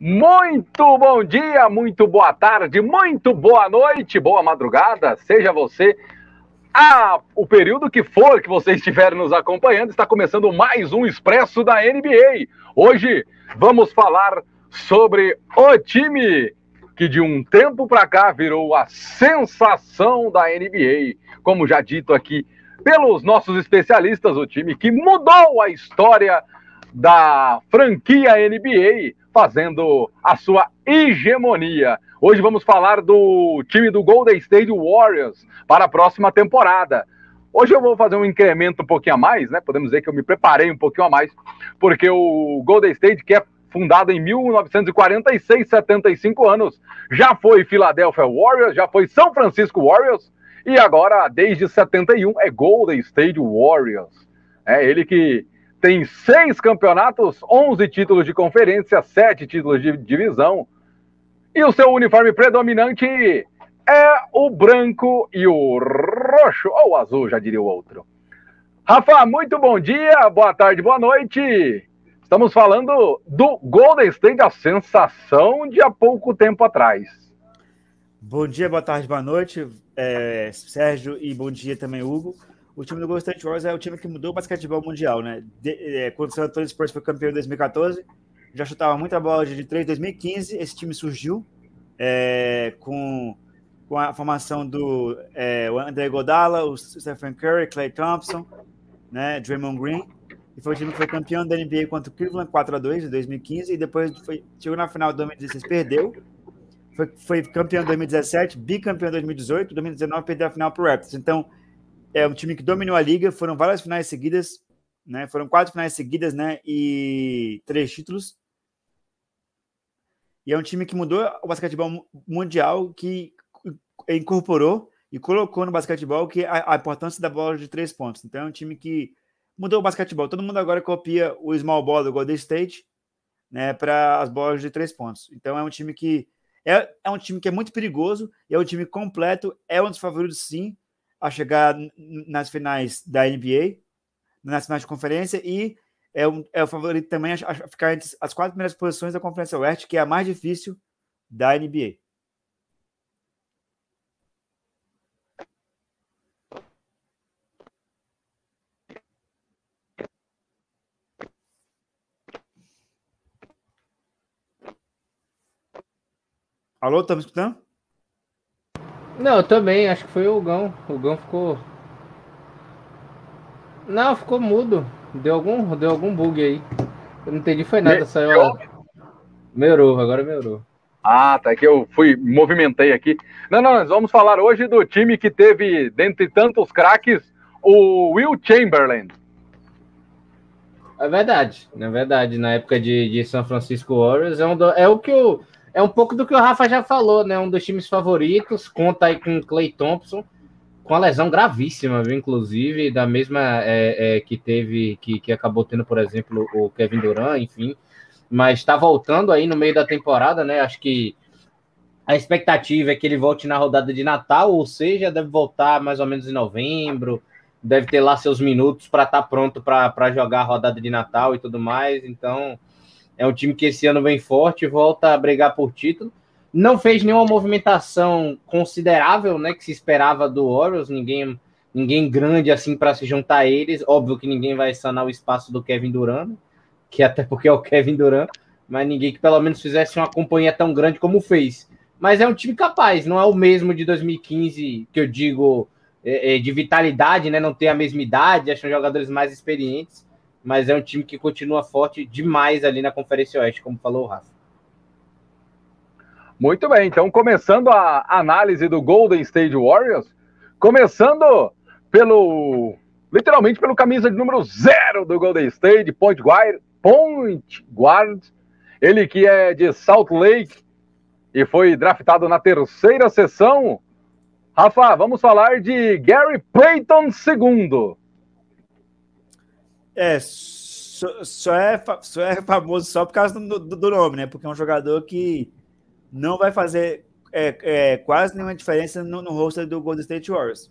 Muito bom dia, muito boa tarde, muito boa noite, boa madrugada, seja você a, o período que for que você estiver nos acompanhando, está começando mais um Expresso da NBA. Hoje vamos falar sobre o time que de um tempo para cá virou a sensação da NBA. Como já dito aqui pelos nossos especialistas, o time que mudou a história da franquia NBA fazendo a sua hegemonia. Hoje vamos falar do time do Golden State Warriors para a próxima temporada. Hoje eu vou fazer um incremento um pouquinho a mais, né? Podemos dizer que eu me preparei um pouquinho a mais, porque o Golden State, que é fundado em 1946, 75 anos, já foi Philadelphia Warriors, já foi São Francisco Warriors, e agora, desde 71, é Golden State Warriors. É ele que tem seis campeonatos, 11 títulos de conferência, sete títulos de divisão. E o seu uniforme predominante é o branco e o roxo, ou azul, já diria o outro. Rafa, muito bom dia, boa tarde, boa noite. Estamos falando do Golden State, a sensação de há pouco tempo atrás. Bom dia, boa tarde, boa noite, é, Sérgio, e bom dia também, Hugo o time do Golden State Warriors é o time que mudou o basquetebol mundial, né? De, é, quando o San Antonio Spurs foi campeão em 2014, já chutava muita bola de 3 em 2015, esse time surgiu é, com, com a formação do é, o André Godala, o Stephen Curry, Clay Thompson, né, Draymond Green, e foi o time que foi campeão da NBA contra o Cleveland 4 a 2 em 2015 e depois foi, chegou na final de 2016, perdeu. Foi, foi campeão em 2017, bicampeão em 2018, 2019 perdeu a final para o Raptors. Então, é um time que dominou a liga, foram várias finais seguidas, né? Foram quatro finais seguidas, né? E três títulos. E é um time que mudou o basquetebol mundial, que incorporou e colocou no basquetebol que a, a, importância da bola de três pontos. Então é um time que mudou o basquetebol. Todo mundo agora copia o small ball do Golden State, né, para as bolas de três pontos. Então é um time que é, é um time que é muito perigoso, é um time completo, é um dos favoritos sim a chegar nas finais da NBA, nas finais de conferência, e é, um, é o favorito também a, a ficar entre as quatro primeiras posições da Conferência Oeste, que é a mais difícil da NBA. Alô, tá me escutando? Não, eu também, acho que foi o Gão. O Gão ficou. Não, ficou mudo. Deu algum, deu algum bug aí. Eu não entendi, foi nada. Me... Saiu. Melhorou, agora melhorou. Ah, tá. Que eu fui, movimentei aqui. Não, não, nós vamos falar hoje do time que teve, dentre tantos craques, o Will Chamberlain. É verdade, é verdade. Na época de, de São Francisco Warriors, é, um do, é o que o é um pouco do que o Rafa já falou, né? Um dos times favoritos, conta aí com o Clay Thompson, com a lesão gravíssima, viu? Inclusive, da mesma é, é, que teve, que, que acabou tendo, por exemplo, o Kevin Durant, enfim. Mas está voltando aí no meio da temporada, né? Acho que a expectativa é que ele volte na rodada de Natal, ou seja, deve voltar mais ou menos em novembro, deve ter lá seus minutos para estar tá pronto para jogar a rodada de Natal e tudo mais. Então, é um time que esse ano vem forte, volta a brigar por título. Não fez nenhuma movimentação considerável, né, que se esperava do Orioles, ninguém ninguém grande assim para se juntar a eles. Óbvio que ninguém vai sanar o espaço do Kevin Durant, que até porque é o Kevin Durant, mas ninguém que pelo menos fizesse uma companhia tão grande como fez. Mas é um time capaz, não é o mesmo de 2015 que eu digo é, é, de vitalidade, né? Não tem a mesma idade, acham jogadores mais experientes mas é um time que continua forte demais ali na Conferência Oeste, como falou o Rafa. Muito bem, então começando a análise do Golden State Warriors, começando pelo, literalmente pelo camisa de número zero do Golden State, point guard, point guard, ele que é de Salt Lake e foi draftado na terceira sessão. Rafa, vamos falar de Gary Payton II. É, só, só, é, só é famoso só por causa do, do, do nome, né? Porque é um jogador que não vai fazer é, é, quase nenhuma diferença no, no roster do Golden State Warriors.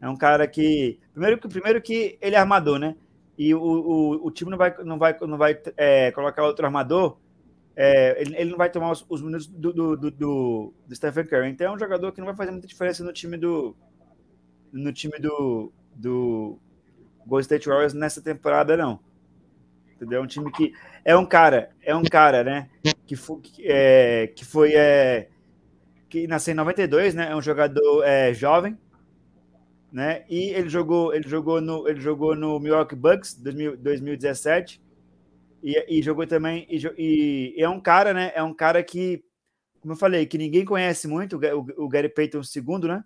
É um cara que. Primeiro, primeiro que ele é armador, né? E o, o, o time não vai, não vai, não vai é, colocar outro armador. É, ele, ele, não vai tomar os, os minutos do, do, do, do, Stephen Curry. Então é um jogador que não vai fazer muita diferença no time do. No time do. do Golden State Warriors nessa temporada, não. Entendeu? É um time que. É um cara, é um cara, né? Que, foi, é, que foi. É, que nasceu em 92, né? É um jogador é, jovem, né? E ele jogou, ele jogou no, ele jogou no Milwaukee Bucks 2000, 2017 e, e, jogou também e, e, é um cara, né? É um cara que, como eu falei, que ninguém conhece muito, o, o Gary Payton segundo, né?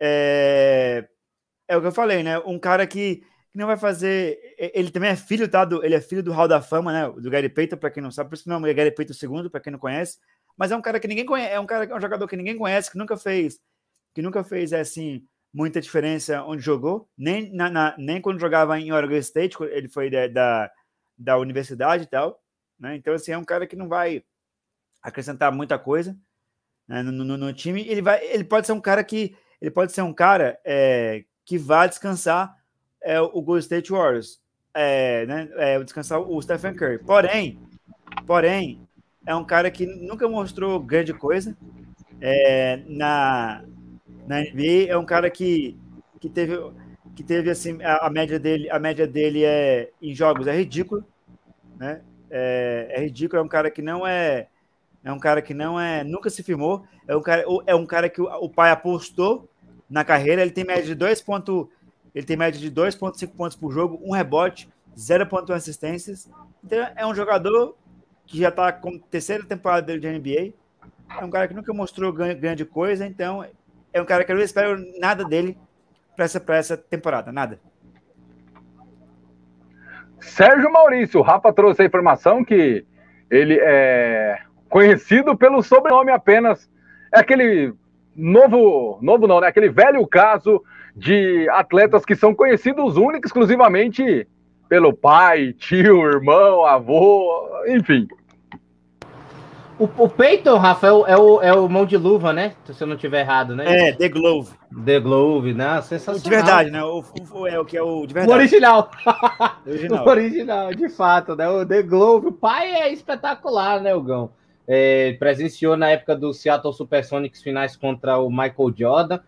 É, é o que eu falei, né? Um cara que, que não vai fazer. Ele também é filho, tá? Do, ele é filho do Hall da Fama, né? Do Gary Payton, para quem não sabe, por isso que não é Gary Payton segundo, para quem não conhece mas é um cara que ninguém conhece, é um cara, é um jogador que ninguém conhece, que nunca fez, que nunca fez assim muita diferença onde jogou, nem na, na nem quando jogava em Oregon State, ele foi da, da, da universidade e tal, né? Então assim é um cara que não vai acrescentar muita coisa né, no, no, no, time. Ele vai, ele pode ser um cara que ele pode ser um cara é, que vai descansar é, o Golden State Warriors, é, né, é, descansar o Stephen Curry. Porém, porém, é um cara que nunca mostrou grande coisa é, na, na NBA. É um cara que, que teve que teve assim a, a, média dele a média dele é em jogos é ridículo, né? É, é ridículo. É um cara que não é é um cara que não é nunca se firmou. É um cara é um cara que o, o pai apostou na carreira. Ele tem média de dois ponto ele tem média de 2.5 pontos por jogo, um rebote, 0.1 assistências. Então é um jogador que já está com terceira temporada dele de NBA. É um cara que nunca mostrou grande coisa, então é um cara que eu não espero nada dele para essa, essa temporada, nada. Sérgio Maurício, o Rafa trouxe a informação que ele é conhecido pelo sobrenome apenas. É aquele novo, novo não, né? Aquele velho caso de atletas que são conhecidos única exclusivamente pelo pai, tio, irmão, avô, enfim. O, o Peyton, Rafa, é o, é o, é, o, mão de luva, né? Se eu não tiver errado, né? É, The Glove. The Glove, né? Sensacional. De verdade, né? O, o, é o que é o de verdade. O original. original. o original, de fato, né? O The Glove. O pai é espetacular, né, o Gão? É, presenciou na época do Seattle Supersonics finais contra o Michael Jordan.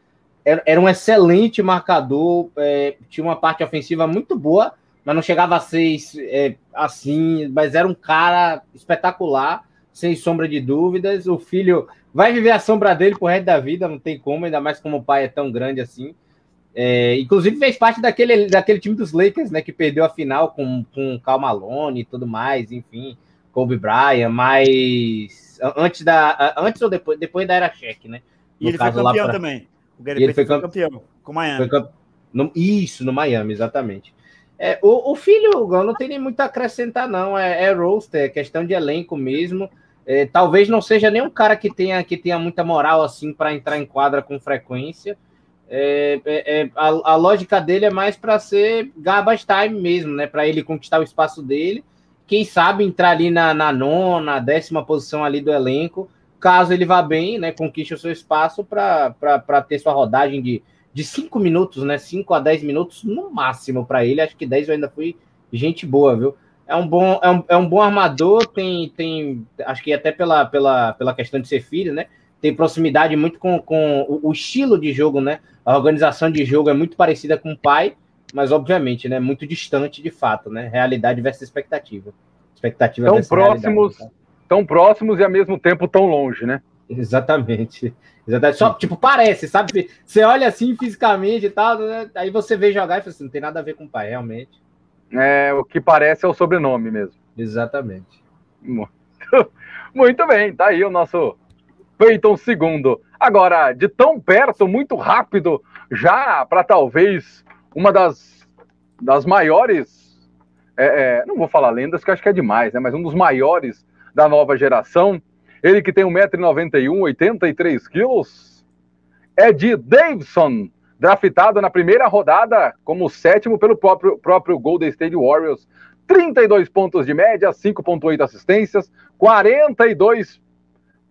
Era, era um excelente marcador, é, tinha uma parte ofensiva muito boa, mas não chegava a ser é, assim, mas era um cara espetacular sem sombra de dúvidas. O filho vai viver a sombra dele pro resto da vida, não tem como, ainda mais como o pai é tão grande assim. É, inclusive fez parte daquele, daquele time dos Lakers, né, que perdeu a final com, com Cal Malone e tudo mais, enfim, Kobe Bryant, mas antes da antes ou depois, depois da era cheque, né? E ele foi campeão pra... também. O Gary ele foi, foi campeão com Miami. Campe... No... Isso, no Miami, exatamente. É, o, o filho, não tem nem muito a acrescentar, não. É, é roster, é questão de elenco mesmo. É, talvez não seja nem um cara que tenha, que tenha muita moral assim para entrar em quadra com frequência. É, é, é a, a, lógica dele é mais para ser garbage time mesmo, né? Para ele conquistar o espaço dele. Quem sabe entrar ali na, na nona, décima posição ali do elenco, caso ele vá bem, né? Conquiste o seu espaço para ter sua rodagem de, de cinco minutos, né? 5 a 10 minutos no máximo para ele. Acho que 10 eu ainda fui gente boa, viu? é um bom, é um, é um bom armador, tem, tem, acho que até pela, pela, pela questão de ser filho, né? Tem proximidade muito com, com o, o, estilo de jogo, né? A organização de jogo é muito parecida com o pai, mas obviamente, né? Muito distante de fato, né? Realidade versus expectativa. Expectativa tão próximos, tá? Tão próximos e ao mesmo tempo tão longe, né? Exatamente. Exatamente. Só, tipo, parece, sabe? Você olha assim fisicamente e tal, né? aí você vê jogar e fala assim, não tem nada a ver com o pai, realmente. É, o que parece é o sobrenome mesmo. Exatamente. Muito, muito bem, tá aí o nosso Peyton segundo. Agora, de tão perto, muito rápido, já para talvez uma das, das maiores, é, é, não vou falar lendas, que acho que é demais, né? Mas um dos maiores da nova geração. Ele que tem 1,91m, 83 quilos, é de Davidson, draftado na primeira rodada como sétimo pelo próprio, próprio Golden State Warriors. 32 pontos de média, 5,8 assistências, 42%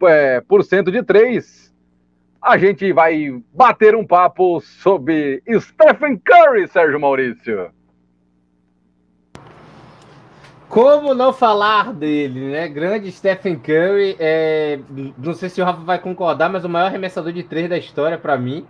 é, por cento de três. A gente vai bater um papo sobre Stephen Curry, Sérgio Maurício. Como não falar dele, né? Grande Stephen Curry. É... Não sei se o Rafa vai concordar, mas o maior arremessador de três da história para mim.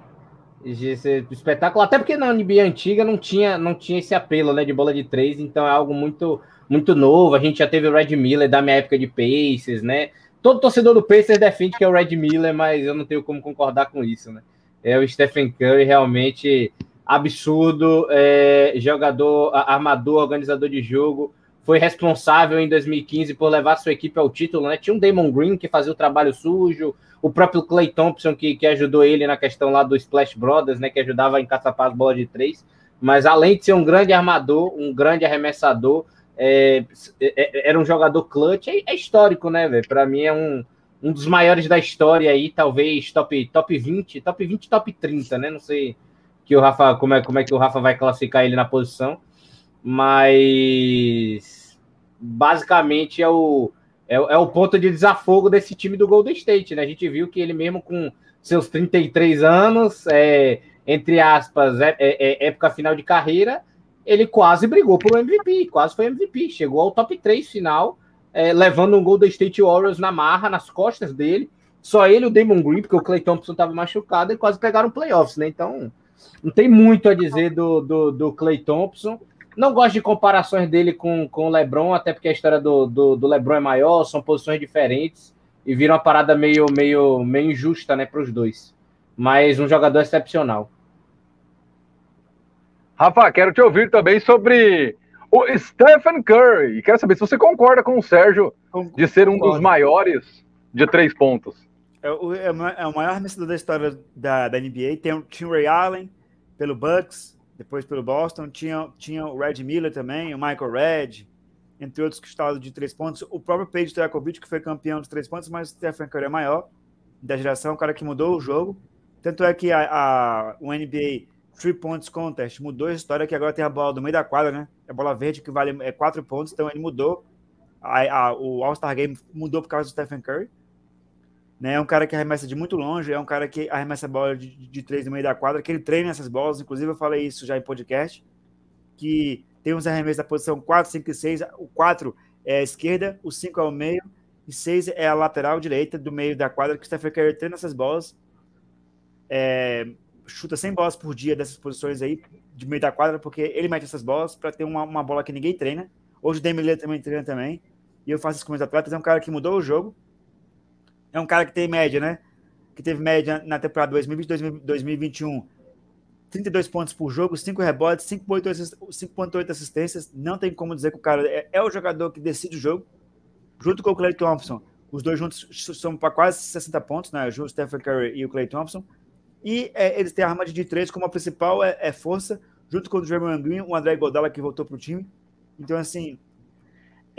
Espetáculo, até porque na NBA antiga não tinha, não tinha esse apelo né, de bola de três, então é algo muito, muito novo. A gente já teve o Red Miller da minha época de Pacers, né? Todo torcedor do Pacers defende que é o Red Miller, mas eu não tenho como concordar com isso, né? É o Stephen Curry realmente absurdo, é, jogador, armador, organizador de jogo foi responsável em 2015 por levar sua equipe ao título, né? Tinha um Damon Green que fazia o trabalho sujo, o próprio Clay Thompson que, que ajudou ele na questão lá do Splash Brothers, né? Que ajudava a encaçapar as bolas de três. Mas além de ser um grande armador, um grande arremessador, é, é, é era um jogador clutch, é, é histórico, né, velho? Para mim é um, um dos maiores da história aí, talvez top, top 20, top 20, top 30, né? Não sei que o Rafa, como é, como é que o Rafa vai classificar ele na posição, mas basicamente é o, é, é, o ponto de desafogo desse time do Golden State, né? A gente viu que ele mesmo com seus 33 anos, é, entre aspas, é, é, é época final de carreira, ele quase brigou por MVP, quase foi MVP, chegou ao top 3 final, é, levando um Golden State Warriors na marra, nas costas dele, só ele o Damon Green, porque o Clay Thompson estava machucado, e quase pegaram playoffs, né? Então, não tem muito a dizer do, do, do Clay Thompson, não gosto de comparações dele com, com o LeBron, até porque a história do, do, do LeBron é maior, são posições diferentes e vira uma parada meio, meio, meio injusta né, para os dois. Mas um jogador excepcional. Rafa, quero te ouvir também sobre o Stephen Curry. E quero saber se você concorda com o Sérgio de ser um dos maiores de três pontos. É o, é o é maior arremessador da história da, da NBA. Tem o Tim Ray Allen pelo Bucks, depois pelo Boston. Tinha, tinha o Red Miller também, o Michael Red, entre outros que estavam de três pontos. O próprio Page Trakovic, que foi campeão dos três pontos, mas Stephen Curry é maior da geração, o cara que mudou o jogo. Tanto é que a, a, o NBA Three Points Contest mudou a história, que agora tem a bola do meio da quadra, né? A bola verde que vale é, quatro pontos, então ele mudou. A, a, o All-Star Game mudou por causa do Stephen Curry. Né? É um cara que arremessa de muito longe, é um cara que arremessa a bola de, de três no meio da quadra, que ele treina essas bolas. Inclusive, eu falei isso já em podcast, que tem uns arremessos da posição 4, 5 e 6. O 4 é a esquerda, o 5 é o meio, e 6 é a lateral direita do meio da quadra, que o Stephen Curry treina essas bolas. É, chuta 100 bolas por dia dessas posições aí, de meio da quadra, porque ele mete essas bolas para ter uma, uma bola que ninguém treina. Hoje o Damian também treina também. E eu faço isso com meus atletas. É um cara que mudou o jogo é um cara que tem média, né? Que teve média na temporada 2020-2021, 32 pontos por jogo, 5 rebotes, 5,8 assistências. Não tem como dizer que o cara é, é, o jogador que decide o jogo, junto com o Clay Thompson. Os dois juntos são para quase 60 pontos, né? O Stephen Curry e o Clay Thompson. E é, eles têm a arma de 3 como a principal é, é força, junto com o Draymond Green, o André Godala que voltou para o time. Então, assim,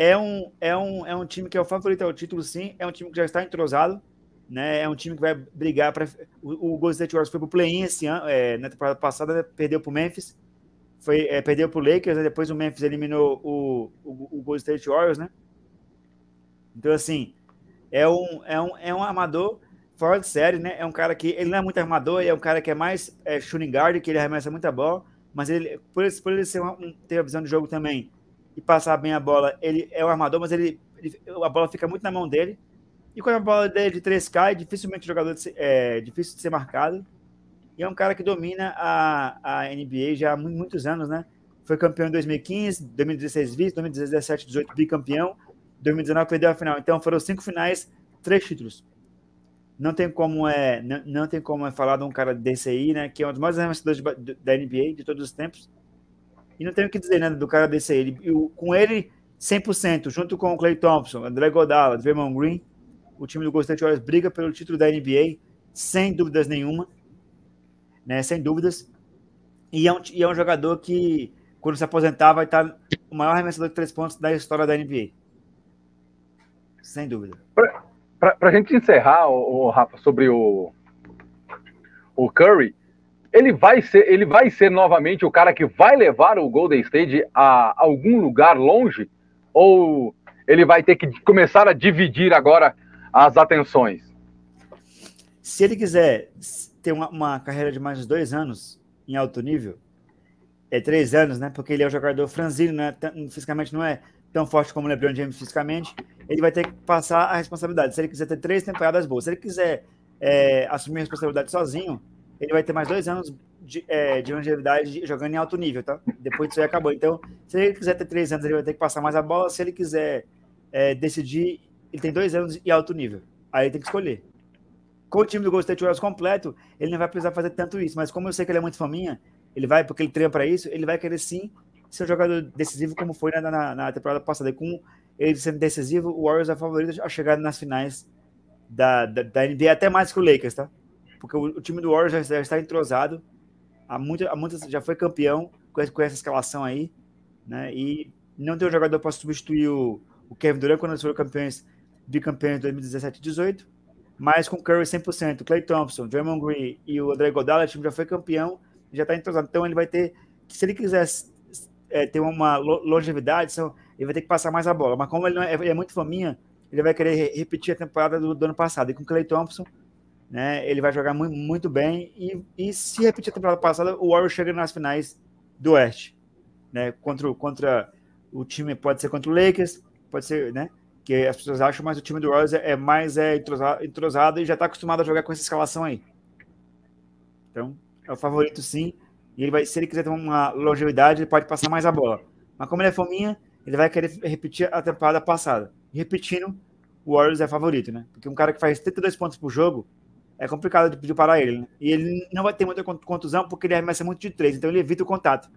é um, é, um, é um time que é o favorito ao título, sim. É um time que já está entrosado. Né? É um time que vai brigar para. O, o Golden State Warriors foi para o play-in esse ano, é, na temporada passada, né? perdeu para o Memphis. Foi, é, perdeu para o Lakers, né? depois o Memphis eliminou o, o, o Golden State Warriors, né? Então, assim, é um, é um, é um armador fora de série, né? É um cara que ele não é muito armador, ele é um cara que é mais é, shooting guard, que ele arremessa muita bola, mas ele, por, ele, por ele ser uma, ter a visão de jogo também e passar bem a bola, ele é o armador, mas ele, ele, a bola fica muito na mão dele. E quando a bola dele de 3 cai, dificilmente o jogador de ser, é difícil de ser marcado. E é um cara que domina a, a NBA já há muitos anos, né? Foi campeão em 2015, 2016 vice, 2017, 18 bicampeão, 2019 perdeu a final. Então foram cinco finais, três títulos. Não tem como é, não, não tem como é falar de um cara desse aí, né? Que é um dos maiores arremessadores da NBA de todos os tempos e não tenho o que dizer, né, do cara desse aí. Ele, eu, com ele, 100%, junto com o Clay Thompson, André Godala, Draymond Green, o time do Golden State Warriors briga pelo título da NBA, sem dúvidas nenhuma, né, sem dúvidas. E é um, e é um jogador que, quando se aposentar, vai estar o maior arremessador de três pontos da história da NBA. Sem dúvida. Para a gente encerrar, o, o, Rafa, sobre o, o Curry, ele vai ser, ele vai ser novamente o cara que vai levar o Golden State a algum lugar longe ou ele vai ter que começar a dividir agora as atenções? Se ele quiser ter uma, uma carreira de mais de dois anos em alto nível, é três anos, né? Porque ele é um jogador franzino, né? Fisicamente não é tão forte como o LeBron James fisicamente. Ele vai ter que passar a responsabilidade. Se ele quiser ter três temporadas boas, se ele quiser é, assumir a responsabilidade sozinho, ele vai ter mais dois anos de, é, de longevidade jogando em alto nível, tá? Depois disso aí acabou. Então, se ele quiser ter três anos, ele vai ter que passar mais a bola. Se ele quiser é, decidir, ele tem dois anos em alto nível. Aí ele tem que escolher. Com o time do Golden State Warriors completo, ele não vai precisar fazer tanto isso. Mas como eu sei que ele é muito faminha, ele vai, porque ele treina para isso, ele vai querer sim ser um jogador decisivo como foi na, na, na temporada passada. E com ele sendo decisivo, o Warriors é favorito a chegar nas finais da, da, da NBA, até mais que o Lakers, tá? Porque o, o time do Warriors já, já, está entrosado, há muito, há já foi campeão com, com essa escalação aí, né? E não tem um jogador para substituir o, o, Kevin Durant quando eles foram campeões, bicampeões de 2017 e 2018, mas com Curry 100%, Clay Thompson, Draymond Green e o André Godala, o time já foi campeão, já está entrosado. Então ele vai ter, se ele quiser é, ter uma longevidade, ele vai ter que passar mais a bola. Mas como ele, é, ele é, muito faminha, ele vai querer repetir a temporada do, do ano passado. E com Clay Thompson, né? Ele vai jogar muito, muito bem e, e se repetir a temporada passada, o Warriors chega nas finais do Oeste, né? Contra, contra o time, pode ser contra o Lakers, pode ser, né? Que as pessoas acham, mas o time do Warriors é, é mais é, entrosado, entrosado e já está acostumado a jogar com essa escalação aí. Então, é o favorito sim. E ele vai, se ele quiser ter uma longevidade, ele pode passar mais a bola. Mas como ele é fominha, ele vai querer repetir a temporada passada. repetindo, o Warriors é favorito, né? Porque um cara que faz 32 pontos por jogo, é complicado de pedir para ele. Né? E ele não vai ter muita contusão porque ele arremessa muito de três, então ele evita o contato.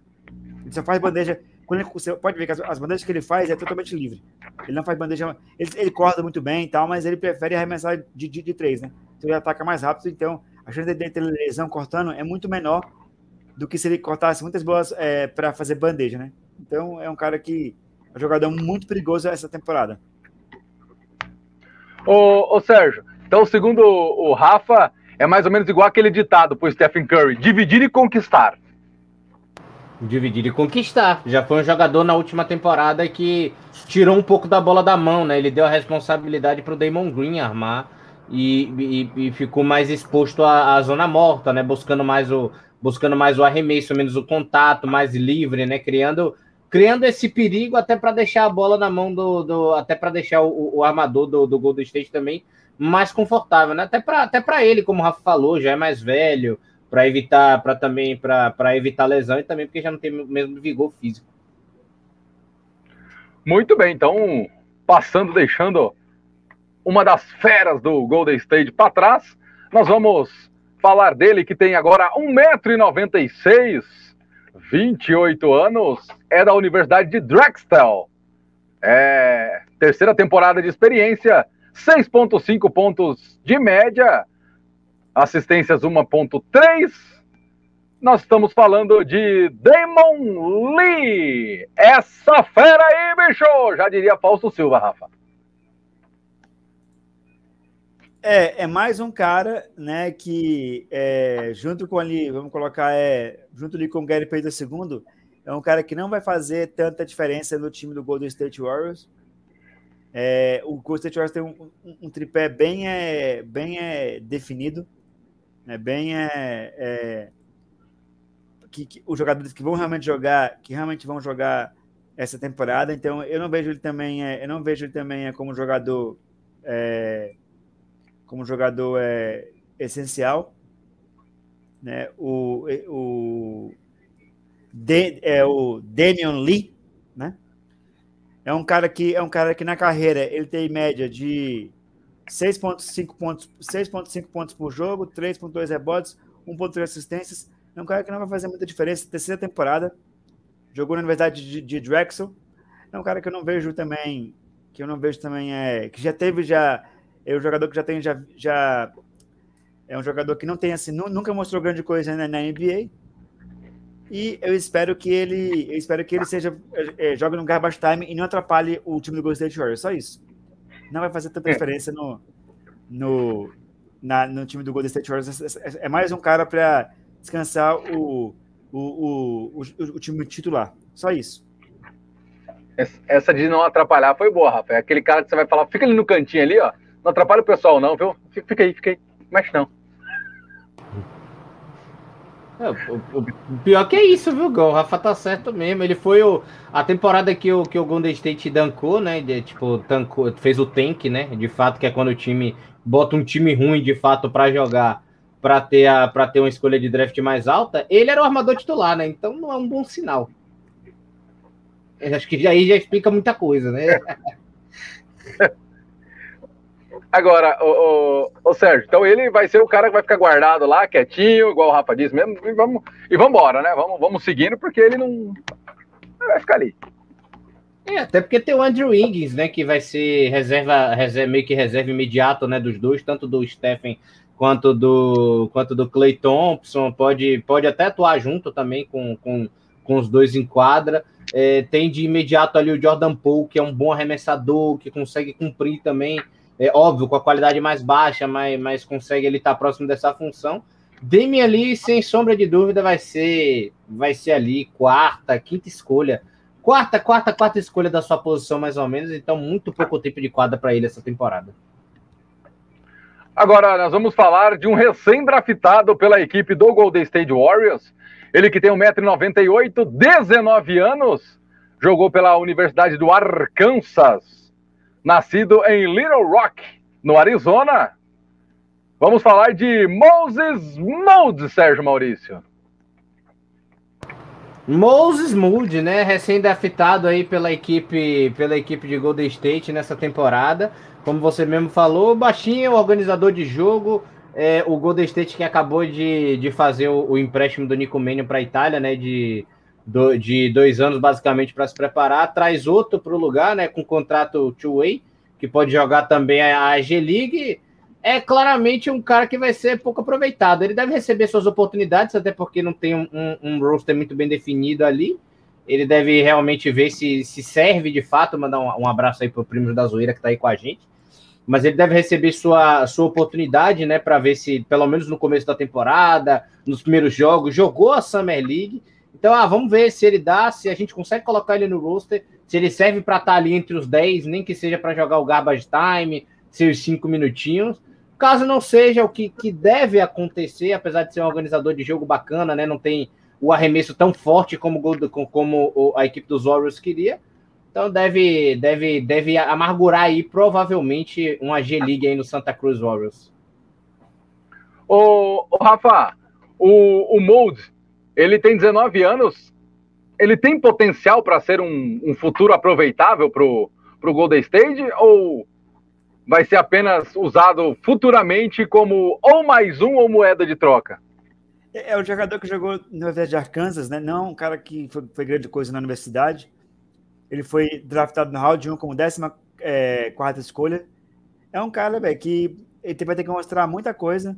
Ele só faz bandeja. Quando ele, você pode ver que as, as, bandejas que ele faz é totalmente livre. Ele não faz bandeja. Ele, ele corta muito bem e tal, mas ele prefere arremessar de, de, de três, né? Então ele ataca mais rápido, então a chance dele ter lesão cortando é muito menor do que se ele cortasse muitas bolas é, para fazer bandeja, né? Então é um cara que é um jogador muito perigoso essa temporada. Ô, ô Sérgio, então, segundo o Rafa, é mais ou menos igual aquele ditado pro Stephen Curry: dividir e conquistar. Dividir e conquistar. Já foi um jogador na última temporada que tirou um pouco da bola da mão, né? Ele deu a responsabilidade pro Damon Green armar e, e, e ficou mais exposto à, à, zona morta, né? Buscando mais o buscando mais o arremesso, menos o contato, mais livre, né? Criando criando esse perigo até para deixar a bola na mão do, do até para deixar o, o armador do, do Golden State também mais confortável, né? Até para até ele, como o Rafa falou, já é mais velho, para evitar para também para evitar lesão e também porque já não tem o mesmo vigor físico. Muito bem, então passando deixando uma das feras do Golden State para trás, nós vamos falar dele que tem agora 1,96m, 28 anos, é da Universidade de Drexel. É, terceira temporada de experiência, 6,5 pontos de média, assistências 1,3. Nós estamos falando de Damon Lee. Essa fera aí, bicho! Já diria Fausto Silva, Rafa. É, é mais um cara, né, que é, junto com ali, vamos colocar, é, junto ali com o Gary Payton II, é um cara que não vai fazer tanta diferença no time do Golden State Warriors, é, o Golden State Warriors tem um, um, tripé bem, é, bem é, definido, né, bem é, é que, que, os jogadores que vão realmente jogar, que realmente vão jogar essa temporada. Então, eu não vejo ele também, é, eu não vejo ele também é, como jogador, é, como jogador é, essencial, né? O, o, de, é o Damian Lee? É um cara que é um cara que na carreira ele tem média de 6.5 pontos, 6.5 pontos por jogo, 3.2 rebotes, 1.3 assistências. É um cara que não vai fazer muita diferença. Terceira temporada, jogou na Universidade de, de Drexel. É um cara que eu não vejo também, que eu não vejo também é que já teve já é um jogador que já tem já, já é um jogador que não tem assim, nunca mostrou grande coisa na, na NBA e eu espero que ele, eu espero que ele seja é, jogue no garbage time e não atrapalhe o time do Golden State Warriors. Só isso. Não vai fazer tanta é. diferença no, no, na, no time do Golden State Warriors. É, é mais um cara para descansar o, o, o, o, o time titular. Só isso. Essa de não atrapalhar foi boa, Rafa. É aquele cara que você vai falar, fica ali no cantinho ali, ó. Não atrapalha o pessoal, não, viu? Fica aí, fica aí. Mexe não. É, o, o, pior que é isso, viu, Gol? O Rafa tá certo mesmo. Ele foi o, a temporada que o, que o Golden State dancou, né? De, tipo, tancou, fez o tank, né? De fato, que é quando o time bota um time ruim de fato para jogar, para ter, a, ter uma escolha de draft mais alta. Ele era o armador titular, né? Então não é um bom sinal. Eu acho que aí já explica muita coisa, né? Agora, o, o, o, Sérgio, então ele vai ser o cara que vai ficar guardado lá, quietinho, igual o Rafa disse mesmo, e vamos, e vamos embora, né? Vamos, vamos seguindo, porque ele não vai ficar ali. É, até porque tem o Andrew Wiggins, né, que vai ser reserva, reserva meio que reserva imediato, né, dos dois, tanto do Stephen quanto do quanto do Clay Thompson, pode, pode até atuar junto também com, com, com os dois em quadra. É, tem de imediato ali o Jordan Poole, que é um bom arremessador, que consegue cumprir também é óbvio, com a qualidade mais baixa, mas, mas consegue ele estar próximo dessa função. Demi ali, sem sombra de dúvida, vai ser vai ser ali quarta, quinta escolha. Quarta, quarta, quarta escolha da sua posição, mais ou menos. Então, muito pouco tempo de quadra para ele essa temporada. Agora, nós vamos falar de um recém-draftado pela equipe do Golden State Warriors. Ele que tem 1,98m, 19 anos, jogou pela Universidade do Arkansas nascido em Little Rock, no Arizona. Vamos falar de Moses Moody, Sérgio Maurício. Moses Moody, né, recém-draftado aí pela equipe, pela equipe de Golden State nessa temporada. Como você mesmo falou, baixinho, organizador de jogo. É, o Golden State que acabou de, de fazer o, o empréstimo do Nico Mannion para a Itália, né, de do, de dois anos basicamente para se preparar, traz outro para o lugar, né, com contrato two-way, que pode jogar também a G-League, é claramente um cara que vai ser pouco aproveitado. Ele deve receber suas oportunidades, até porque não tem um, um, um roster muito bem definido ali. Ele deve realmente ver se, se serve de fato, mandar um, um abraço aí para o primo da Zoeira que está aí com a gente. Mas ele deve receber sua, sua oportunidade, né, para ver se, pelo menos no começo da temporada, nos primeiros jogos, jogou a Summer League então, ah, vamos ver se ele dá, se a gente consegue colocar ele no roster, se ele serve para estar tá ali entre os 10, nem que seja para jogar o garbage time, seus 5 minutinhos. Caso não seja o que, que deve acontecer, apesar de ser um organizador de jogo bacana, né? Não tem o arremesso tão forte como, como a equipe dos Warriors queria. Então deve, deve, deve amargurar aí provavelmente uma G-League aí no Santa Cruz Warriors. Ô, ô Rafa, o, o Mold, ele tem 19 anos, ele tem potencial para ser um, um, futuro aproveitável para o Golden State ou vai ser apenas usado futuramente como ou mais um ou moeda de troca? É, é o jogador que jogou na Universidade de Arkansas, né? Não um cara que foi, foi, grande coisa na universidade. Ele foi draftado no round 1 como 14 é, quarta escolha. É um cara que ele vai ter que mostrar muita coisa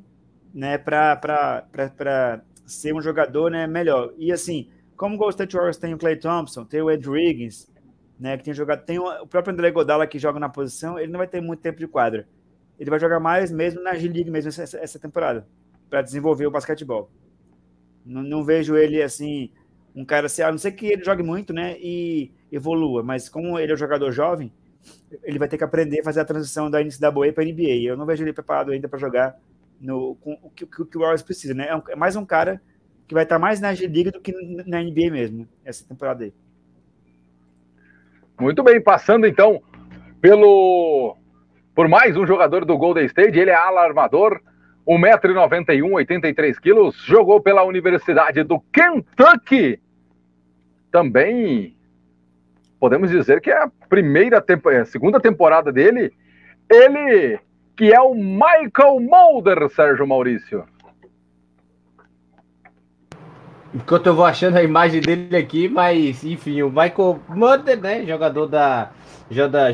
né, para ser um jogador né, melhor. E assim, como o Golden State Warriors tem o Clay Thompson, tem o Ed Riggins, né, que tem jogado, tem o próprio André Godala que joga na posição, ele não vai ter muito tempo de quadra. Ele vai jogar mais mesmo na G-League mesmo essa, essa temporada, para desenvolver o basquetebol. Não, não, vejo ele assim, um cara assim, a não ser que ele jogue muito, né, e evolua, mas como ele é um jogador jovem, ele vai ter que aprender a fazer a transição da NCAA para NBA. Eu não vejo ele preparado ainda para jogar no, com o que, que o Warriors precisa, né? É, um, é, mais um cara que vai estar mais na G-Liga do que na NBA mesmo, essa temporada aí. Muito bem, passando então pelo por mais um jogador do Golden State, ele é alarmador, 1,91m, 83kg, jogou pela Universidade do Kentucky. Também podemos dizer que é a primeira é a segunda temporada dele. Ele que é o Michael Mulder, Sérgio Maurício. Enquanto eu vou achando a imagem dele aqui, mas enfim, o Michael Mulder, né, jogador da,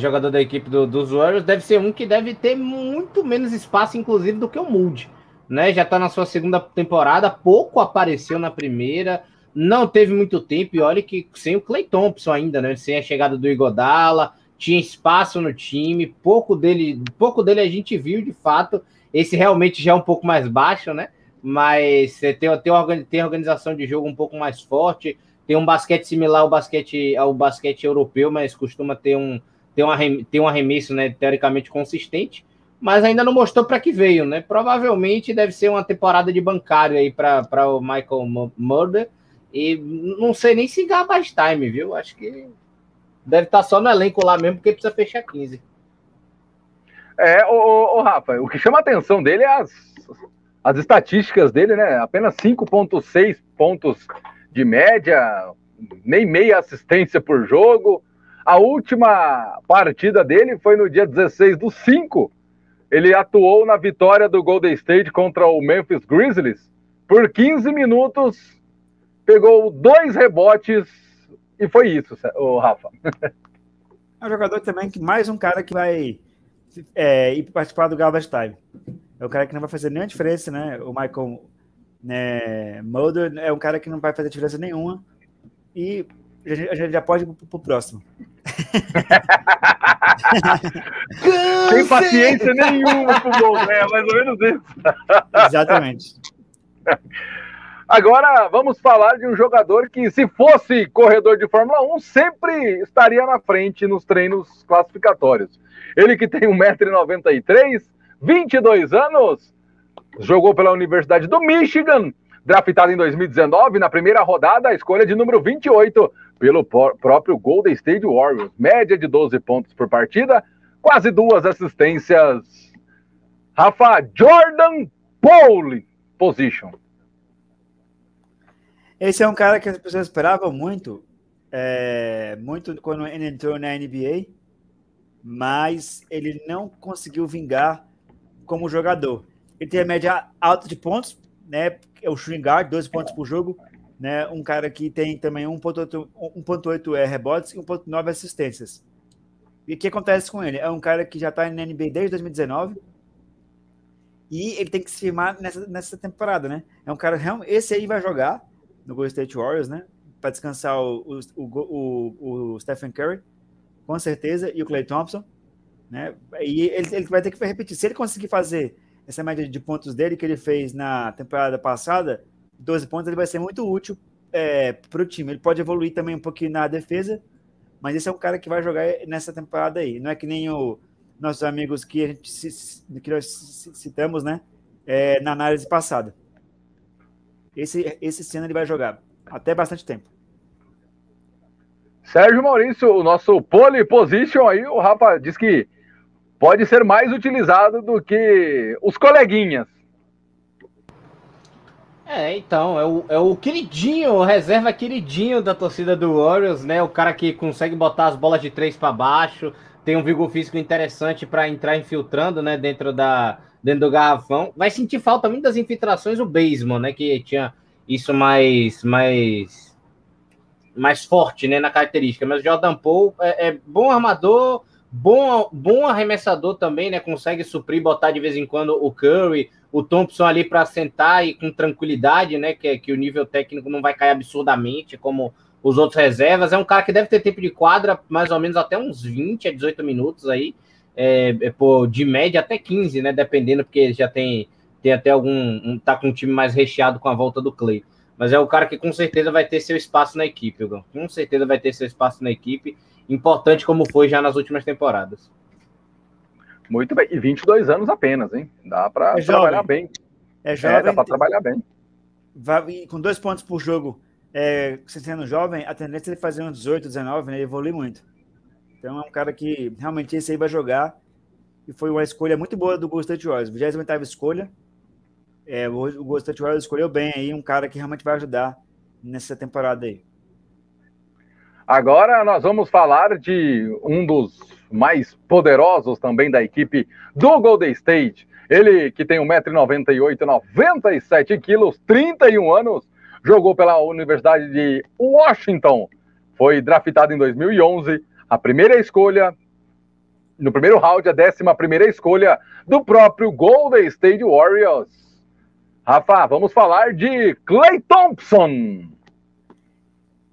jogador da equipe do, dos Warriors, deve ser um que deve ter muito menos espaço, inclusive, do que o Moody. Né, já está na sua segunda temporada, pouco apareceu na primeira, não teve muito tempo, e olha que sem o Clay Thompson ainda, né? Sem a chegada do Igodala, tinha espaço no time, pouco dele, pouco dele a gente viu de fato. Esse realmente já é um pouco mais baixo, né? mas tem, tem, tem organização de jogo um pouco mais forte, tem um basquete similar ao basquete, ao basquete europeu, mas costuma ter um, ter uma, ter um arremesso né, teoricamente consistente, mas ainda não mostrou para que veio, né? Provavelmente deve ser uma temporada de bancário aí para o Michael Murder, e não sei nem se garbage time, viu? Acho que deve estar tá só no elenco lá mesmo, porque precisa fechar 15. É, o, o Rafa, o que chama a atenção dele é as, as estatísticas dele, né? Apenas 5,6 pontos de média, nem meia assistência por jogo. A última partida dele foi no dia 16 do 5. Ele atuou na vitória do Golden State contra o Memphis Grizzlies por 15 minutos pegou dois rebotes e foi isso, o Rafa. É um jogador também que mais um cara que vai é, ir participar do Garbage Time. É o cara que não vai fazer nenhuma diferença, né? O Michael né, Mulder é um cara que não vai fazer diferença nenhuma. E a gente já pode ir pro próximo. Sem paciência nenhuma pro Mulder, é mais ou menos isso. Exatamente. Agora vamos falar de um jogador que, se fosse corredor de Fórmula 1, sempre estaria na frente nos treinos classificatórios. Ele que tem 1,93m, 22 anos, jogou pela Universidade do Michigan, draftado em 2019, na primeira rodada, a escolha de número 28 pelo próprio Golden State Warriors. Média de 12 pontos por partida, quase duas assistências. Rafa Jordan Pole Position. Esse é um cara que as pessoas esperavam muito, é, muito quando ele entrou na NBA, mas ele não conseguiu vingar como jogador. Ele tem a média alta de pontos, né? É o shooting guard, 12 pontos por jogo, né? Um cara que tem também 1.8 é, rebotes e 1.9 assistências. E o que acontece com ele? É um cara que já está na NBA desde 2019 e ele tem que se firmar nessa, nessa temporada, né? É um cara. Esse aí vai jogar no Golden State Warriors, né? Para descansar o, o, o, o, Stephen Curry, com certeza, e o Clay Thompson, né? E ele, ele vai ter que repetir. Se ele conseguir fazer essa média de pontos dele que ele fez na temporada passada, 12 pontos, ele vai ser muito útil é, para o time. Ele pode evoluir também um pouquinho na defesa, mas esse é um cara que vai jogar nessa temporada aí. Não é que nem o nossos amigos que a gente que nós citamos, né? É, na análise passada. Esse, esse cena ele vai jogar até bastante tempo. Sérgio Maurício, o nosso pole position aí, o Rafa diz que pode ser mais utilizado do que os coleguinhas. É, então, é o, é o queridinho, o reserva queridinho da torcida do Warriors, né? O cara que consegue botar as bolas de três para baixo, tem um vigor físico interessante para entrar infiltrando, né, dentro da, dentro do garrafão. Vai sentir falta muito das infiltrações o Baseman, né? Que tinha isso mais, mais, mais forte, né? Na característica. Mas o Jordan Poole é, é bom armador, bom, bom arremessador também, né? Consegue suprir, botar de vez em quando o Curry, o Thompson ali para sentar e com tranquilidade, né? Que, que o nível técnico não vai cair absurdamente, como os outros reservas. É um cara que deve ter tempo de quadra, mais ou menos até uns 20 a 18 minutos aí é, é, pô, de média até 15, né? Dependendo, porque já tem, tem até algum. Um, tá com um time mais recheado com a volta do Clay. Mas é o cara que com certeza vai ter seu espaço na equipe, Hugo. Com certeza vai ter seu espaço na equipe. Importante como foi já nas últimas temporadas. Muito bem. E 22 anos apenas, hein? Dá para é trabalhar bem. É jovem. É, dá para trabalhar bem. Vai, com dois pontos por jogo, é, sendo jovem, a tendência é fazer uns 18, 19, né? Evoluir muito. Então é um cara que realmente esse aí vai jogar. E foi uma escolha muito boa do Golden State Warriors. 28 escolha. É, o Golden State Warriors escolheu bem aí, um cara que realmente vai ajudar nessa temporada aí. Agora nós vamos falar de um dos mais poderosos também da equipe do Golden State. Ele que tem 1,98m, 97 quilos, 31 anos, jogou pela Universidade de Washington. Foi draftado em 2011, a primeira escolha, no primeiro round, a décima primeira escolha do próprio Golden State Warriors. Rafa, vamos falar de Clay Thompson.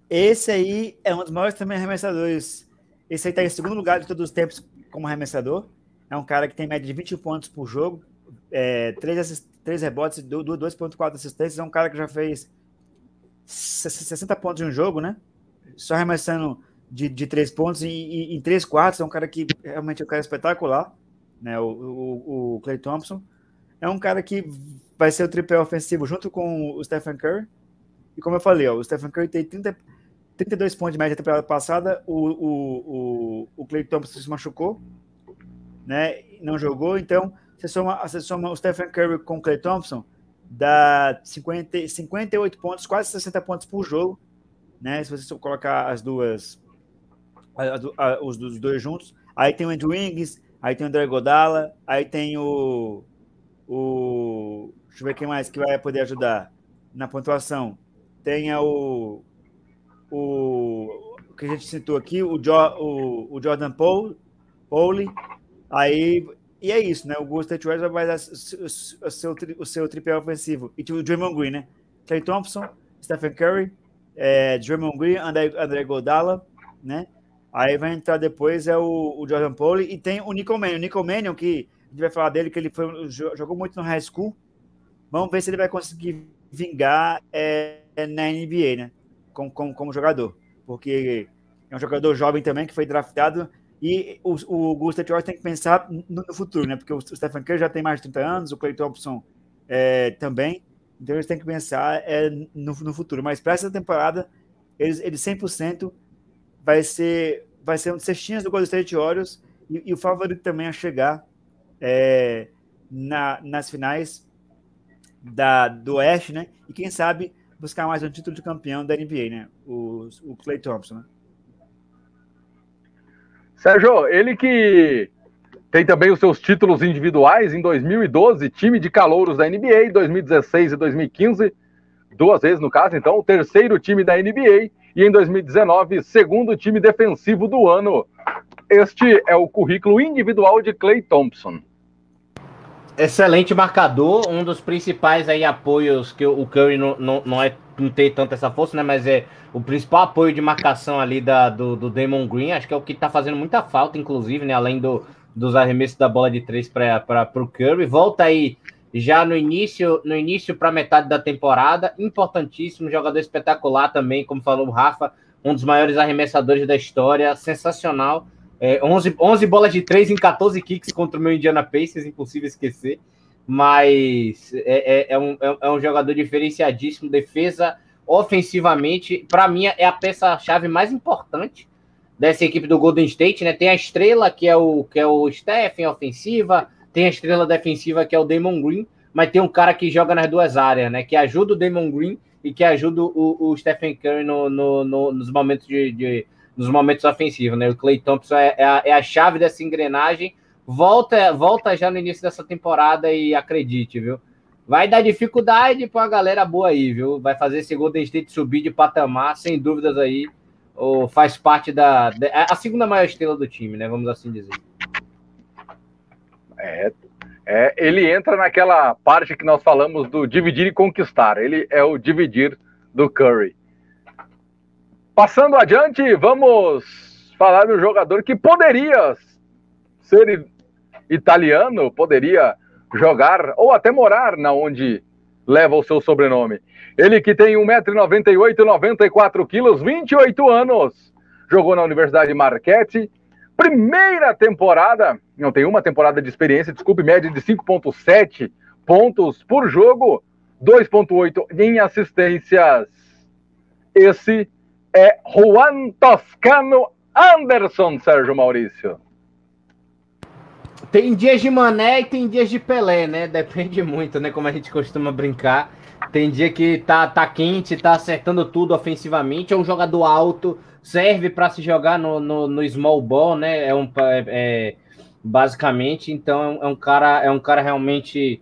Esse aí é um dos maiores também arremessadores. Esse aí está em segundo lugar de todos os tempos como arremessador. É um cara que tem média de 20 pontos por jogo, é, três, 3 rebotes, 2.4 assistências. É um cara que já fez 60 pontos em um jogo, né? Só arremessando de, de 3 pontos e, em 3 quartos. É um cara que realmente é um cara espetacular, né? O, o, o Clay Thompson. É um cara que vai ser o tripé ofensivo junto com o Stephen Curry. E como eu falei, ó, o Stephen Curry tem 30, 32 pontos de média na temporada passada. O, o, o, o Clay Thompson se machucou, né? Não jogou. Então, você soma, você soma o Stephen Curry com o Clay Thompson, dá 50, 58 pontos, quase 60 pontos por jogo, né? Se você colocar as duas, a, a, os, os, dois juntos. Aí tem o Andrew Wiggins, aí tem o André Godala, aí tem o, o. Deixa eu ver quem mais que vai poder ajudar na pontuação. Tem o. O que a gente citou aqui, o, jo, o, o Jordan Paul, Pauli. Aí e é isso, né? O Golden State vai dar o seu, o seu tripé ofensivo. E o Draymond Green, né? Clay Thompson, Stephen Curry, é, Draymond Green, André, André Godala, né? Aí vai entrar depois é o, o Jordan Poole e tem o Nickel Mannion. O Nickel Mannion, que a gente vai falar dele, que ele foi, jogou muito no high school. Vamos ver se ele vai conseguir vingar é, na NBA, né? Como, como, como jogador. Porque é um jogador jovem também que foi draftado e o, o Warriors tem que pensar no, no, futuro, né? Porque o Stephen Curry já tem mais de 30 anos, o Clay Thompson é, também. Então eles têm que pensar é, no, no futuro. Mas para essa temporada, eles, eles 100% vai ser, vai ser um dos cestinhas do Golden State Warriors e, e, o favorito também a chegar é, na, nas finais da, do Oeste, né? E quem sabe buscar mais um título de campeão da NBA, né? O, o Clay Thompson, né? Sérgio, ele que tem também os seus títulos individuais em 2012, time de calouros da NBA, 2016 e 2015, duas vezes no caso, então, o terceiro time da NBA, e em 2019, segundo time defensivo do ano. Este é o currículo individual de Clay Thompson. Excelente marcador, um dos principais aí apoios que o Curry não, não, não é não tem tanta essa força, né? Mas é o principal apoio de marcação ali da, do, do Damon Green, acho que é o que tá fazendo muita falta, inclusive, né? Além do, dos arremessos da bola de três para o Curry. Volta aí já no início no início para metade da temporada, importantíssimo, jogador espetacular também, como falou o Rafa, um dos maiores arremessadores da história, sensacional. É, 11, 11 bolas de 3 em 14 kicks contra o meu Indiana Pacers, impossível esquecer mas é, é, é, um, é, é um jogador diferenciadíssimo, defesa ofensivamente, para mim é a peça-chave mais importante dessa equipe do Golden State, né? Tem a estrela que é o que é o Stephen ofensiva, tem a estrela defensiva que é o Damon Green, mas tem um cara que joga nas duas áreas, né? Que ajuda o Damon Green e que ajuda o, o Stephen Curry no, no, no, nos momentos de, de, nos momentos ofensivos, né? O Clay Thompson é, é, a, é a chave dessa engrenagem volta, volta já no início dessa temporada e acredite, viu? Vai dar dificuldade para a galera boa aí, viu? Vai fazer esse Golden State subir de patamar, sem dúvidas aí. Ou faz parte da, da a segunda maior estrela do time, né? Vamos assim dizer. É, é, ele entra naquela parte que nós falamos do dividir e conquistar. Ele é o dividir do Curry. Passando adiante, vamos falar do jogador que poderia ser italiano poderia jogar ou até morar na onde leva o seu sobrenome. Ele que tem 1,98m, 94 quilos, 28 anos, jogou na Universidade Marquette, primeira temporada, não tem uma temporada de experiência, desculpe, média de 5,7 pontos por jogo, 2,8 em assistências. Esse é Juan Toscano Anderson, Sérgio Maurício. Tem dias de Mané e tem dias de Pelé, né? Depende muito, né? Como a gente costuma brincar. Tem dia que tá, tá quente, tá acertando tudo ofensivamente. É um jogador alto, serve para se jogar no, no, no, small ball, né? É um é, é basicamente. Então é um, é um, cara é um cara realmente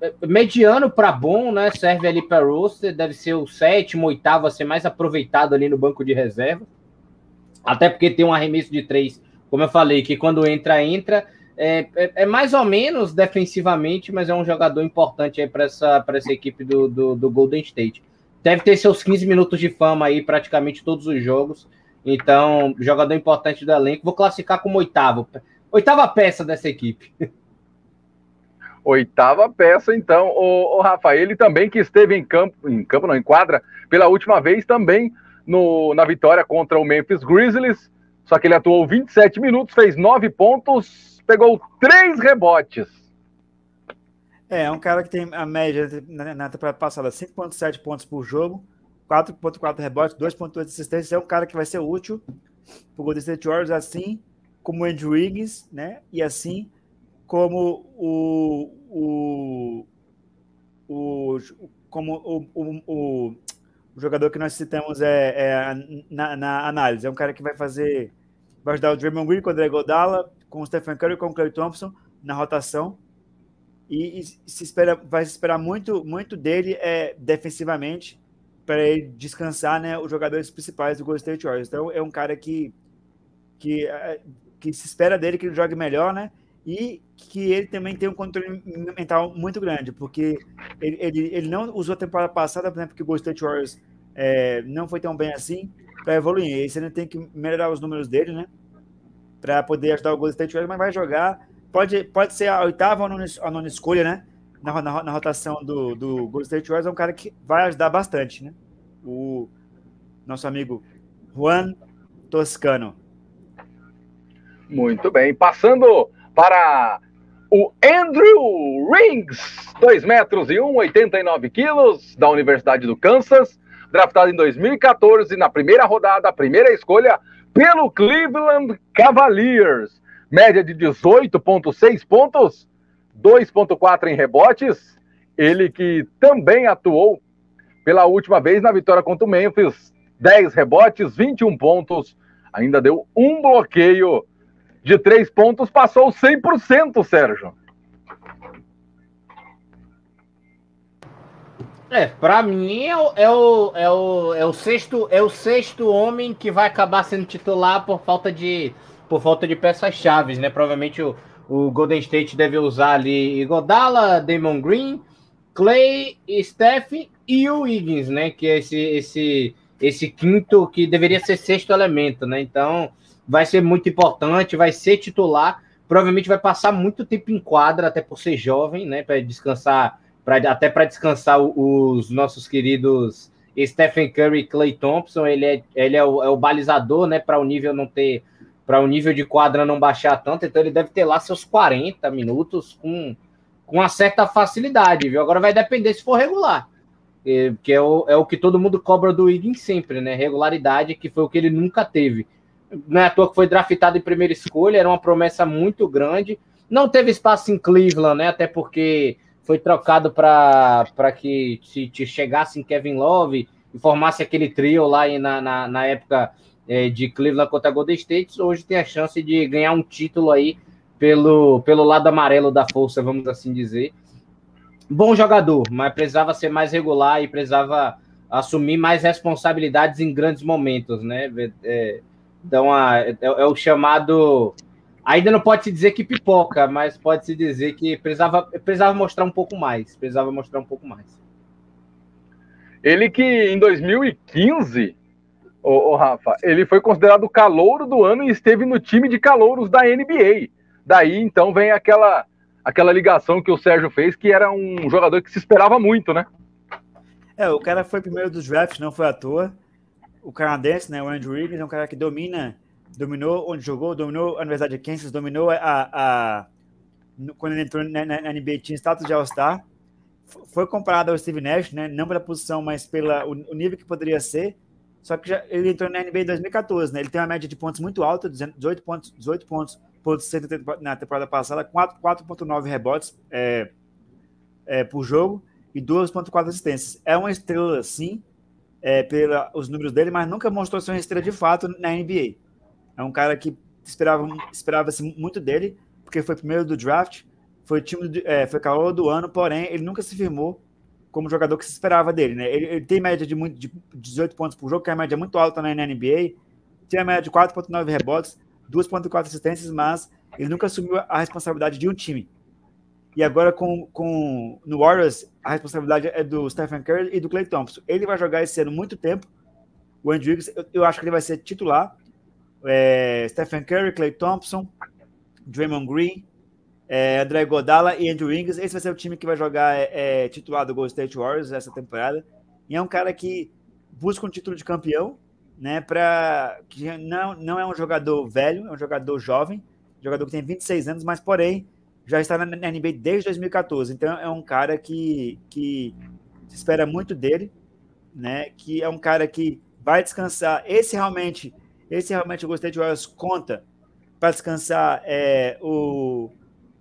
é, mediano para bom, né? Serve ali para roster, deve ser o sétimo, oitavo a ser mais aproveitado ali no banco de reserva. Até porque tem um arremesso de três, como eu falei, que quando entra entra é, é, é, mais ou menos defensivamente, mas é um jogador importante aí para essa, essa equipe do, do, do, Golden State. Deve ter seus 15 minutos de fama aí praticamente todos os jogos. Então, jogador importante do elenco. Vou classificar como oitavo. Oitava peça dessa equipe. Oitava peça, então, o, o Rafael, ele também que esteve em campo, em campo não, em quadra, pela última vez também no, na vitória contra o Memphis Grizzlies, só que ele atuou 27 minutos, fez 9 pontos, pegou 3 rebotes. É, é um cara que tem a média na, na temporada passada 5,7 pontos por jogo, 4,4 rebotes, 2,8 assistências. É um cara que vai ser útil para o Golden State Warriors, assim como o Andrew Wiggins, né? E assim como o, o, o como o, o, o, jogador que nós citamos é, é na, na, análise. É um cara que vai fazer, vai ajudar o Draymond Green com o André Godala, com o Stephen Curry, com o Clay Thompson na rotação. E, e se espera, vai se esperar muito, muito dele é, defensivamente para ele descansar né, os jogadores principais do Golden State Warriors. Então é um cara que, que, é, que se espera dele que ele jogue melhor, né? e que ele também tem um controle mental muito grande, porque ele, ele, ele não usou a temporada passada, por exemplo, que o Golden State Warriors é, não foi tão bem assim, para evoluir. E você tem que melhorar os números dele, né? Para poder ajudar o Golden State Warriors, mas vai jogar. Pode, pode ser a oitava ou nona, a nona escolha, né? Na, na, na, rotação do, do Golden State Warriors, é um cara que vai ajudar bastante, né? O nosso amigo Juan Toscano. Muito bem. Passando para o Andrew Rings, 2 metros e 1, 89 quilos, da Universidade do Kansas, draftado em 2014, na primeira rodada, a primeira escolha pelo Cleveland Cavaliers. Média de 18,6 pontos, 2,4 em rebotes. Ele que também atuou pela última vez na vitória contra o Memphis, 10 rebotes, 21 pontos, ainda deu um bloqueio de três pontos passou 100%, Sérgio. É, para mim é é, o, é, o, é, o sexto, é o sexto homem que vai acabar sendo titular por falta de, por falta de peças-chave, né? Provavelmente o, o Golden State deve usar ali Godala, Damon Green, Clay, Steph e o Wiggins, né? Que é esse, esse, esse quinto que deveria ser sexto elemento, né? Então, vai ser muito importante, vai ser titular, provavelmente vai passar muito tempo em quadra, até por ser jovem, né? Para descansar, pra, até para descansar os nossos queridos Stephen Curry Clay Thompson. Ele é, ele é, o, é o balizador, né? Para o nível não ter. Para o nível de quadra não baixar tanto, então ele deve ter lá seus 40 minutos com, com uma certa facilidade, viu? Agora vai depender se for regular que é o, é o que todo mundo cobra do Wiggins sempre, né? Regularidade, que foi o que ele nunca teve não é à toa que foi draftado em primeira escolha, era uma promessa muito grande. Não teve espaço em Cleveland, né? Até porque foi trocado para que se, se chegasse em Kevin Love e formasse aquele trio lá na, na, na época é, de Cleveland contra Golden State. Hoje tem a chance de ganhar um título aí pelo, pelo lado amarelo da força, vamos assim dizer. Bom jogador, mas precisava ser mais regular e precisava assumir mais responsabilidades em grandes momentos, né? É, então, a, é, é, o chamado. Ainda não pode se dizer que pipoca, mas pode se dizer que precisava, precisava mostrar um pouco mais. Precisava mostrar um pouco mais. Ele que em 2015, o, Rafa, ele foi considerado o calouro do ano e esteve no time de calouros da NBA. Daí então vem aquela aquela ligação que o Sérgio fez, que era um jogador que se esperava muito, né? É, o cara foi primeiro dos drafts, não foi à toa o canadense, né, o Andrew Wiggins, é um cara que domina, dominou onde jogou, dominou a Universidade de Kansas, dominou a, a quando ele entrou na, na, NBA tinha status de All-Star, foi comparado ao Steve Nash, né, não pela posição, mas pela o, o nível que poderia ser, só que já, ele entrou na NBA em 2014, né, ele tem uma média de pontos muito alta, 18 pontos, 18 pontos por na temporada passada, 4,9 rebotes é, é, por jogo e 2,4 assistências. É uma estrela, sim, é, pelos números dele, mas nunca mostrou ser uma estrela de fato na NBA. É um cara que esperava esperava-se muito dele, porque foi primeiro do draft, foi time é, foi calor do ano, porém ele nunca se firmou como jogador que se esperava dele, né? Ele, ele tem média de, muito, de 18 pontos por jogo, que é a média muito alta na NBA, tem a média de 4.9 rebotes, 2.4 assistências, mas ele nunca assumiu a responsabilidade de um time. E agora com, com no Warriors, a responsabilidade é do Stephen Curry e do Clay Thompson. Ele vai jogar esse ano muito tempo. O Andrew Wiggins, eu, eu acho que ele vai ser titular. É, Stephen Curry, Clay Thompson, Draymond Green, é, André Godala e Andrew Wiggins. Esse vai ser o time que vai jogar é, é, titular do Golden State Warriors essa temporada. E é um cara que busca um título de campeão, né? Para que não, não é um jogador velho, é um jogador jovem, jogador que tem 26 anos, mas porém já está na, na NBA desde 2014. Então é um cara que, que se espera muito dele, né? Que é um cara que vai descansar. Esse realmente, esse realmente o Golden State Warriors conta para descansar é, o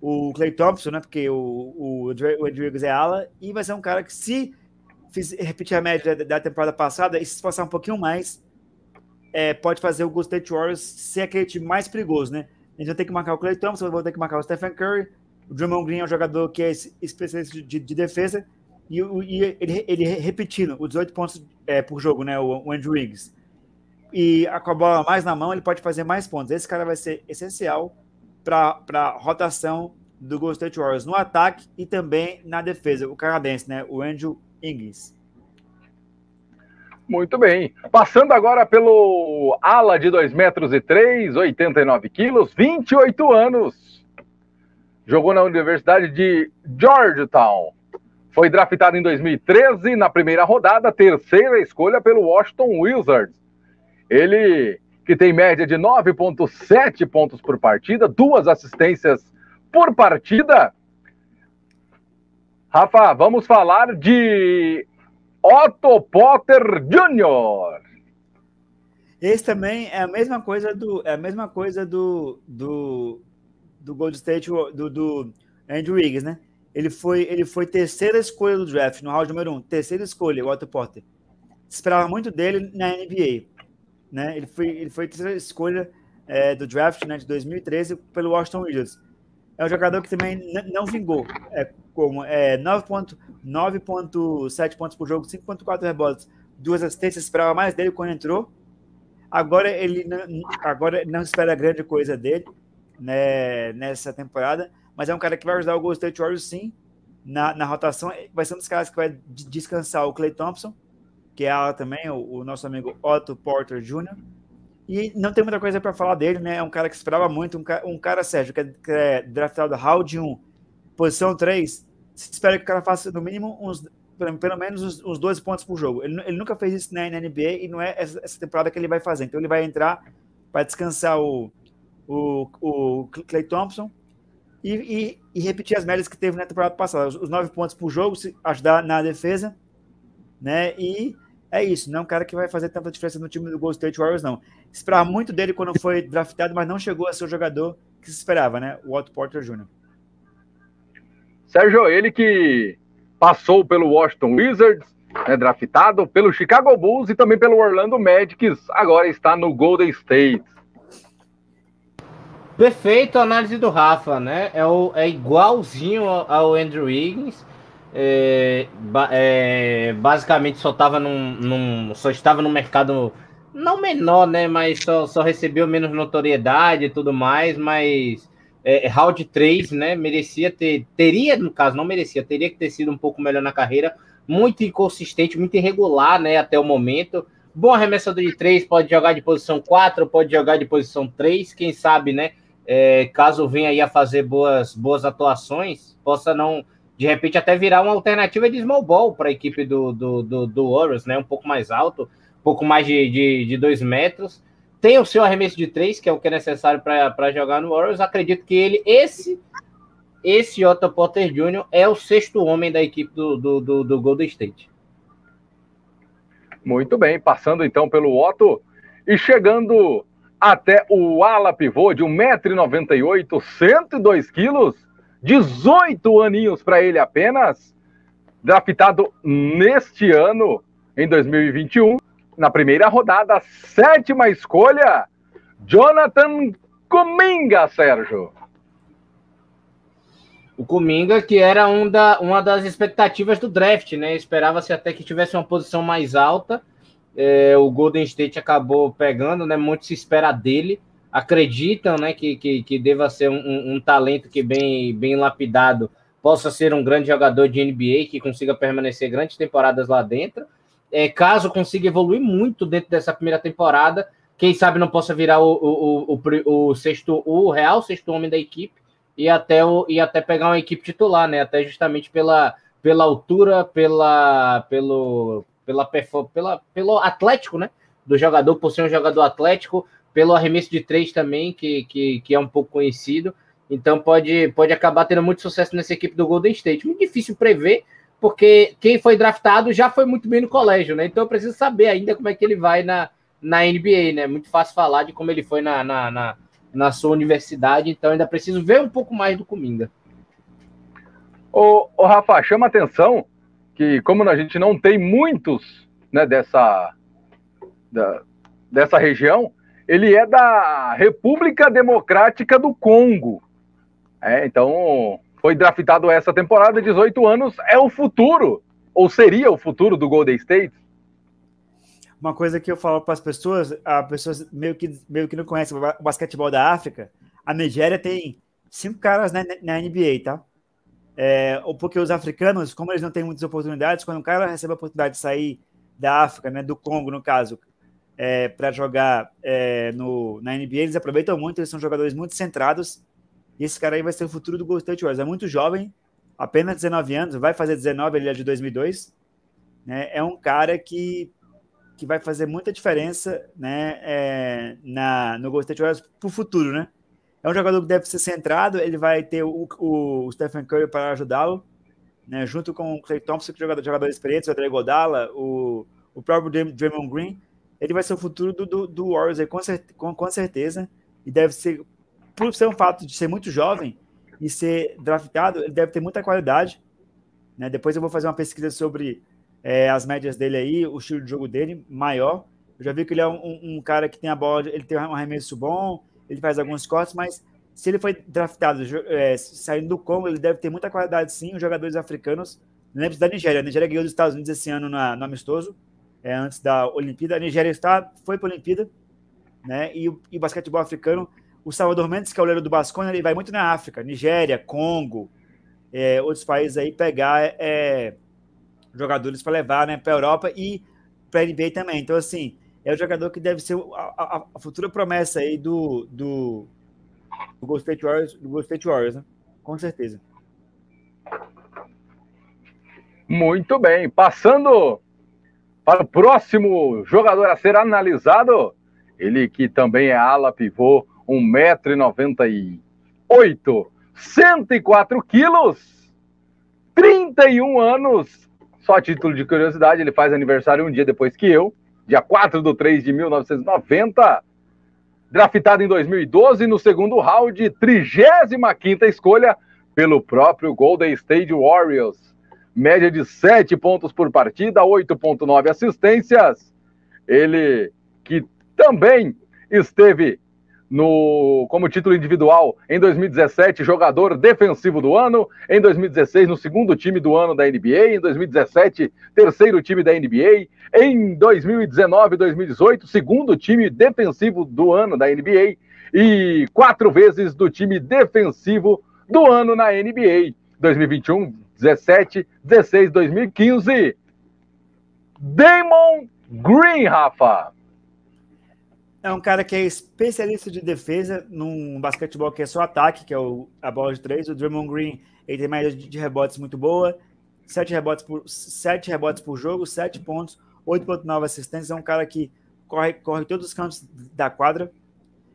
o Clay Thompson, né? Porque o, o, o Rodrigues é ala, e vai ser um cara que, se repetir a média da, da, temporada passada e se esforçar um pouquinho mais, é, pode fazer o Golden State Warriors ser aquele time mais perigoso, né? A gente vai ter que marcar o Clay Thompson, vai ter que marcar o Stephen Curry, o Drummond Green é um jogador que é especialista de, de defesa, e, e ele, ele, repetindo os 18 pontos é, por jogo, né? O, o Andrew Wiggins. E com a bola mais na mão, ele pode fazer mais pontos. Esse cara vai ser essencial para a rotação do Golden State Warriors no ataque e também na defesa, o canadense, né? O Andrew Ingles. Muito bem. Passando agora pelo ala de 2 metros e 3, 89 quilos, 28 anos. Jogou na Universidade de Georgetown. Foi draftado em 2013 na primeira rodada, terceira escolha pelo Washington Wizards. Ele que tem média de 9,7 pontos por partida, duas assistências por partida. Rafa, vamos falar de Otto Potter Jr. Esse também é a mesma coisa do é a mesma coisa do do, do Gold State do, do Andrew Wiggins, né? Ele foi ele foi terceira escolha do draft no round número um, terceira escolha, o Otto Potter. Esperava muito dele na NBA né? Ele foi, ele foi terceira escolha é, do draft né, de 2013 pelo Washington Wizards. É um jogador que também não vingou, é, como é, 9.7 pontos por jogo, 5.4 rebotes, duas assistências, esperava mais dele quando entrou. Agora ele não, agora não espera grande coisa dele né, nessa temporada, mas é um cara que vai ajudar o Golden State Warriors sim na, na rotação. Vai ser um dos caras que vai descansar o Clay Thompson que é ela também, o, o, nosso amigo Otto Porter Jr. E não tem muita coisa para falar dele, né? É um cara que esperava muito, um, um cara, Sérgio, que é, que é draftado round 1, posição 3. Se espera que o cara faça no mínimo uns, pelo, menos uns, uns 12 pontos por jogo. Ele, ele nunca fez isso na, NBA e não é essa, essa, temporada que ele vai fazer. Então ele vai entrar para descansar o, o, o Clay Thompson e, e, e, repetir as médias que teve na temporada passada. Os, os 9 pontos por jogo, se ajudar na defesa, né? E é isso, não é um cara que vai fazer tanta diferença no time do Golden State Warriors, não. Esperava muito dele quando foi draftado, mas não chegou a ser o jogador que se esperava, né? O Otto Porter Jr. Sérgio, ele que passou pelo Washington Wizards, né, draftado pelo Chicago Bulls e também pelo Orlando Magic, agora está no Golden State. Perfeito a análise do Rafa, né? É, o, é igualzinho ao Andrew Wiggins é, é, basicamente só estava num, num, só estava no mercado não menor, né, mas só, só recebeu menos notoriedade e tudo mais, mas é, round 3, né, merecia ter, teria, no caso, não merecia, teria que ter sido um pouco melhor na carreira, muito inconsistente, muito irregular, né, até o momento, bom arremessador de 3, pode jogar de posição 4, pode jogar de posição 3, quem sabe, né, é, caso venha aí a fazer boas, boas atuações, possa não de repente até virar uma alternativa de small ball para a equipe do, do, do, do, Warriors, né? Um pouco mais alto, um pouco mais de, de, de dois metros. Tem o seu arremesso de três, que é o que é necessário para jogar no Warriors. Acredito que ele, esse, esse Otto Potter Jr., é o sexto homem da equipe do, do, do, do Golden State. Muito bem, passando então pelo Otto e chegando até o ala pivô de 1,98m, 102 quilos, 18 aninhos para ele apenas, draftado neste ano, em 2021, na primeira rodada, sétima escolha, Jonathan Cominga, Sérgio. O Cominga, que era um da, uma das expectativas do draft, né? Esperava-se até que tivesse uma posição mais alta. É, o Golden State acabou pegando, né? Muito se espera dele acreditam né, que, que, que deva ser um, um, talento que bem, bem lapidado possa ser um grande jogador de NBA, que consiga permanecer grandes temporadas lá dentro. É, caso consiga evoluir muito dentro dessa primeira temporada, quem sabe não possa virar o, o, o, o, o sexto, o real sexto homem da equipe, e até, o, e até pegar uma equipe titular, né? Até justamente pela, pela altura, pela, pelo, pela, pela, pelo atlético, né? Do jogador, por ser um jogador atlético, pelo arremesso de três também, que, que, que é um pouco conhecido. Então pode, pode acabar tendo muito sucesso nessa equipe do Golden State. Muito difícil prever, porque quem foi draftado já foi muito bem no colégio, né? Então eu preciso saber ainda como é que ele vai na, na NBA, né? Muito fácil falar de como ele foi na, na, na, na sua universidade, então ainda preciso ver um pouco mais do Cominga. Ô, ô Rafa, chama atenção que como a gente não tem muitos né, dessa, da, dessa região, ele é da República Democrática do Congo. É, então, foi draftado essa temporada, 18 anos, é o futuro, ou seria o futuro do Golden State? Uma coisa que eu falo para as pessoas, as pessoas meio que, meio que não conhecem o basquetebol da África, a Nigéria tem cinco caras na, na NBA, tá? É, porque os africanos, como eles não têm muitas oportunidades, quando um cara recebe a oportunidade de sair da África, né, do Congo, no caso, é, para jogar é, no, na NBA, eles aproveitam muito, eles são jogadores muito centrados, e esse cara aí vai ser o futuro do Golden State Warriors. É muito jovem, apenas 19 anos, vai fazer 19, ele é de 2002, né, é um cara que que vai fazer muita diferença né, é, na, no Golden State Warriors para o futuro, né? É um jogador que deve ser centrado, ele vai ter o, o Stephen Curry para ajudá-lo, né, junto com o Clay Thompson, que é jogador, jogador experiente, o André Godala, o, o próprio Draymond Green. Ele vai ser o futuro do, do, do Warriors aí, com, com, com certeza, e deve ser, por ser um fato de ser muito jovem e ser draftado, ele deve ter muita qualidade. Né? Depois eu vou fazer uma pesquisa sobre é, as médias dele aí, o estilo de jogo dele maior. Eu já vi que ele é um, um, cara que tem a bola, ele tem um arremesso bom, ele faz alguns cortes, mas se ele foi draftado é, saindo do Congo, ele deve ter muita qualidade sim. Os jogadores africanos, lembro da Nigéria. A Nigéria ganhou dos Estados Unidos esse ano na, no amistoso, é, antes da Olimpíada. A Nigéria está, foi para a Olimpíada, né? E, e o basquetebol africano, o Salvador Mendes, que é o do Bascone, ele vai muito na África, Nigéria, Congo, é, outros países aí pegar é, jogadores para levar né, para a Europa e para a NBA também. Então, assim, é o jogador que deve ser a, a, a futura promessa aí do, do, do Golden State Warriors, do Golden State Warriors né? com certeza. Muito bem. Passando para o próximo jogador a ser analisado, ele que também é ala pivô, 1,98m, 104 quilos, 31 anos, só título de curiosidade, ele faz aniversário um dia depois que eu, dia 4 de 3 de 1990. Draftado em 2012 no segundo round, 35 escolha pelo próprio Golden State Warriors. Média de 7 pontos por partida, 8,9 assistências. Ele que também esteve no, como título individual em 2017, jogador defensivo do ano, em 2016, no segundo time do ano da NBA, em 2017, terceiro time da NBA, em 2019 e 2018, segundo time defensivo do ano da NBA e quatro vezes do time defensivo do ano na NBA, 2021, 17, 16, 2015. Damon Green, Rafa é um cara que é especialista de defesa num basquetebol que é só ataque, que é o, a bola de três. O Draymond Green ele tem média de rebotes muito boa, sete rebotes por, sete rebotes por jogo, sete pontos, 8,9 assistências. É um cara que corre, corre todos os cantos da quadra.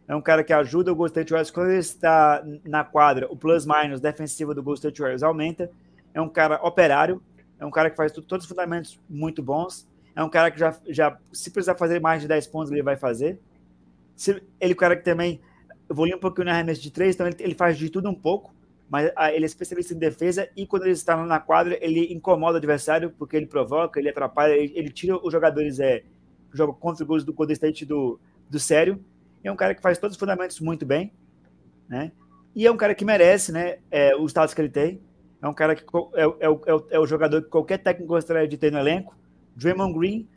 É um cara que ajuda o Golden State Warriors. Quando ele está na quadra, o plus-minus defensivo do Golden State Warriors aumenta. É um cara operário, é um cara que faz todos os fundamentos muito bons. É um cara que já, já se precisar fazer mais de 10 pontos, ele vai fazer ele é o cara que também evolui um pouquinho na arremesso de três, então ele, ele faz de tudo um pouco, mas a, ele é especialista em defesa e quando ele está na quadra, ele incomoda o adversário porque ele provoca, ele atrapalha, ele, ele tira os jogadores é, que jogam contra os do Golden State do, do sério. É um cara que faz todos os fundamentos muito bem, né? E é um cara que merece, né? É, o status que ele tem. É um cara que é, é, é, o, é o jogador que qualquer técnico gostaria de ter no elenco. Draymond Green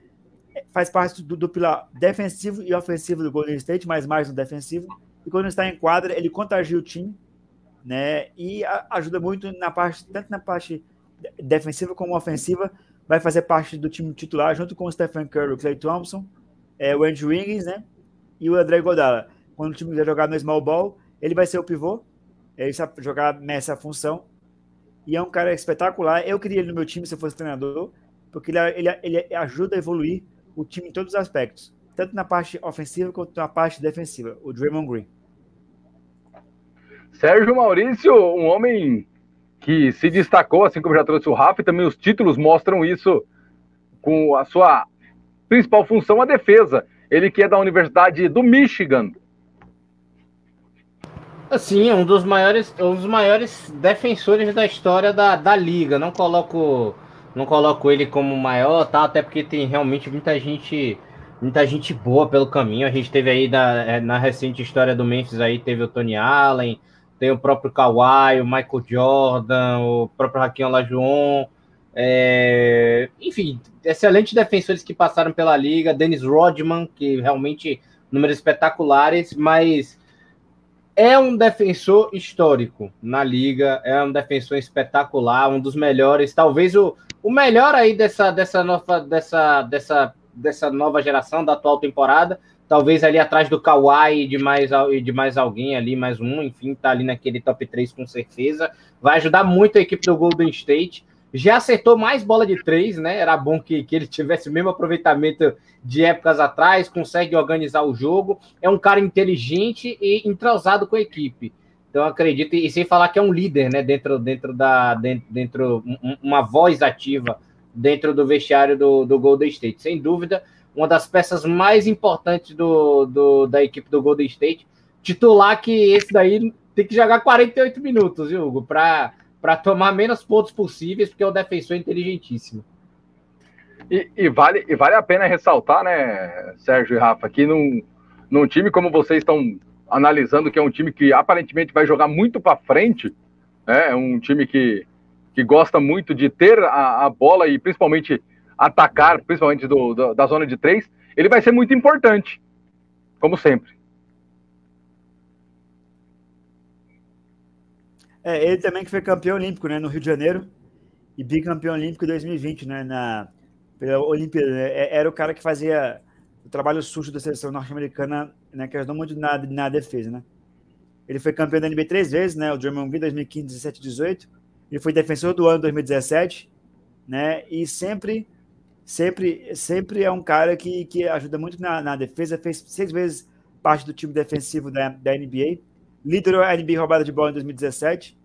faz parte do, do, pilar defensivo e ofensivo do Golden State, mas mais no defensivo. E quando está em quadra, ele contagia o time, né? E a, ajuda muito na parte, tanto na parte defensiva como ofensiva. Vai fazer parte do time titular, junto com o Stephen Curry, o Clay Thompson, é, o Andrew Wiggins, né? E o André Godala. Quando o time quiser jogar no small ball, ele vai ser o pivô, ele sabe jogar nessa função. E é um cara espetacular. Eu queria ele no meu time se eu fosse treinador, porque ele, ele, ele ajuda a evoluir o time em todos os aspectos, tanto na parte ofensiva quanto na parte defensiva, o Draymond Green. Sérgio Maurício, um homem que se destacou, assim como já trouxe o Rafa, e também os títulos mostram isso com a sua principal função, a defesa. Ele que é da Universidade do Michigan. Assim, é um dos maiores, um dos maiores defensores da história da, da liga. Não coloco, não coloco ele como maior, tá? Até porque tem realmente muita gente, muita gente boa pelo caminho. A gente teve aí na, é, na recente história do Memphis aí teve o Tony Allen, tem o próprio Kawhi, o Michael Jordan, o próprio Raquel Olajuwon. É, enfim, excelentes defensores que passaram pela liga, Dennis Rodman, que realmente números espetaculares, mas é um defensor histórico na liga, é um defensor espetacular, um dos melhores, talvez o, o melhor aí dessa, dessa, nova, dessa, dessa, dessa nova geração, da atual temporada, talvez ali atrás do Kawhi e de mais, de mais alguém ali, mais um, enfim, tá ali naquele top 3 com certeza, vai ajudar muito a equipe do Golden State, já acertou mais bola de três, né? Era bom que, que ele tivesse o mesmo aproveitamento de épocas atrás, consegue organizar o jogo. É um cara inteligente e entrosado com a equipe. Então acredito, e sem falar que é um líder, né? Dentro, dentro da. Dentro, dentro uma voz ativa dentro do vestiário do, do Golden State. Sem dúvida, uma das peças mais importantes do, do, da equipe do Golden State. Titular que esse daí tem que jogar 48 minutos, viu, Hugo? Para para tomar menos pontos possíveis, porque é um defensor inteligentíssimo. E, e, vale, e vale a pena ressaltar, né, Sérgio e Rafa, que num, num time como vocês estão analisando, que é um time que aparentemente vai jogar muito para frente, né, é um time que, que gosta muito de ter a, a bola e principalmente atacar, principalmente do, do, da zona de três, ele vai ser muito importante, como sempre. É, ele também que foi campeão olímpico, né, no Rio de Janeiro, e bicampeão olímpico em 2020, né, na pela Olimpíada. Né, é, era o cara que fazia o trabalho sujo da seleção norte-americana, né, que ajudou muito na, na defesa, né. Ele foi campeão da NBA três vezes, né, o Draymond Green 2015, 17, 18. Ele foi defensor do ano 2017, né, e sempre, sempre, sempre é um cara que, que ajuda muito na, na defesa. Fez seis vezes parte do time defensivo da, da NBA liderou a NBA roubada de bola em 2017,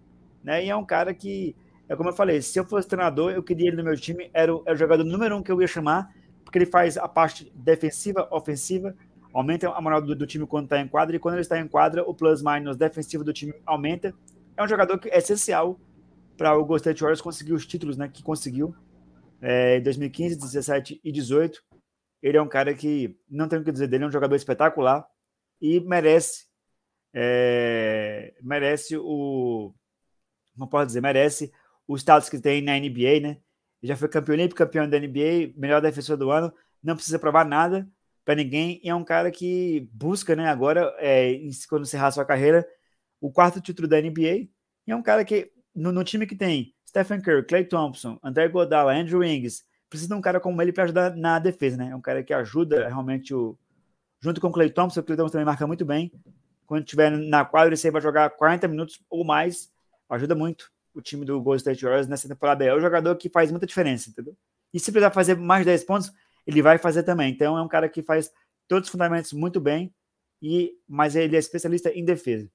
né? E é um cara que, é como eu falei, se eu fosse treinador, eu queria ele no meu time, era o, era o jogador número um que eu ia chamar, porque ele faz a parte defensiva, ofensiva, aumenta a moral do, do time quando está em quadra, e quando ele está em quadra, o plus-minus defensivo do time aumenta. É um jogador que é essencial para o Golden State Warriors conseguir os títulos né, que conseguiu é, em 2015, 17 e 18. Ele é um cara que, não tenho o que dizer dele, é um jogador espetacular e merece é, merece o. Não posso dizer, merece o status que tem na NBA, né? Já foi campeão olímpico, campeão da NBA, melhor defensor do ano, não precisa provar nada para ninguém. E é um cara que busca, né, agora, é, quando encerrar sua carreira, o quarto título da NBA. E é um cara que, no, no time que tem Stephen Curry, Clay Thompson, André Godala, Andrew Ings, precisa de um cara como ele para ajudar na defesa, né? É um cara que ajuda realmente o. Junto com o Clay Thompson, o Clay Thompson também marca muito bem quando estiver na quadra, ele vai jogar 40 minutos ou mais. Ajuda muito o time do Golden State Warriors nessa temporada. É o jogador que faz muita diferença, entendeu? E se precisar fazer mais 10 pontos, ele vai fazer também. Então é um cara que faz todos os fundamentos muito bem, e mas ele é especialista em defesa.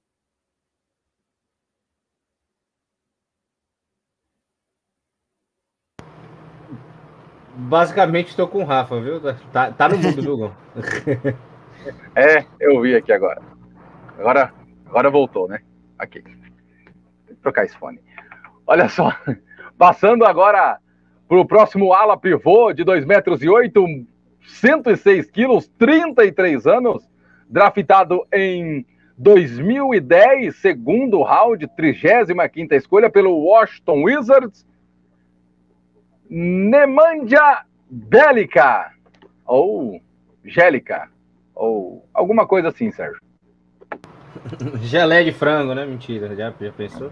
Basicamente estou com o Rafa, viu? Tá, tá no mundo, viu, É, eu vi aqui agora. Agora, agora voltou, né? Aqui. Que trocar esse fone. Olha só. Passando agora para o próximo ala pivô de 2 metros e 8, 106 quilos, 33 anos, draftado em 2010, segundo round, 35 escolha pelo Washington Wizards, Nemanja Bélica, ou Gélica, ou alguma coisa assim, Sérgio. Gelé de frango, né? Mentira, já, já pensou?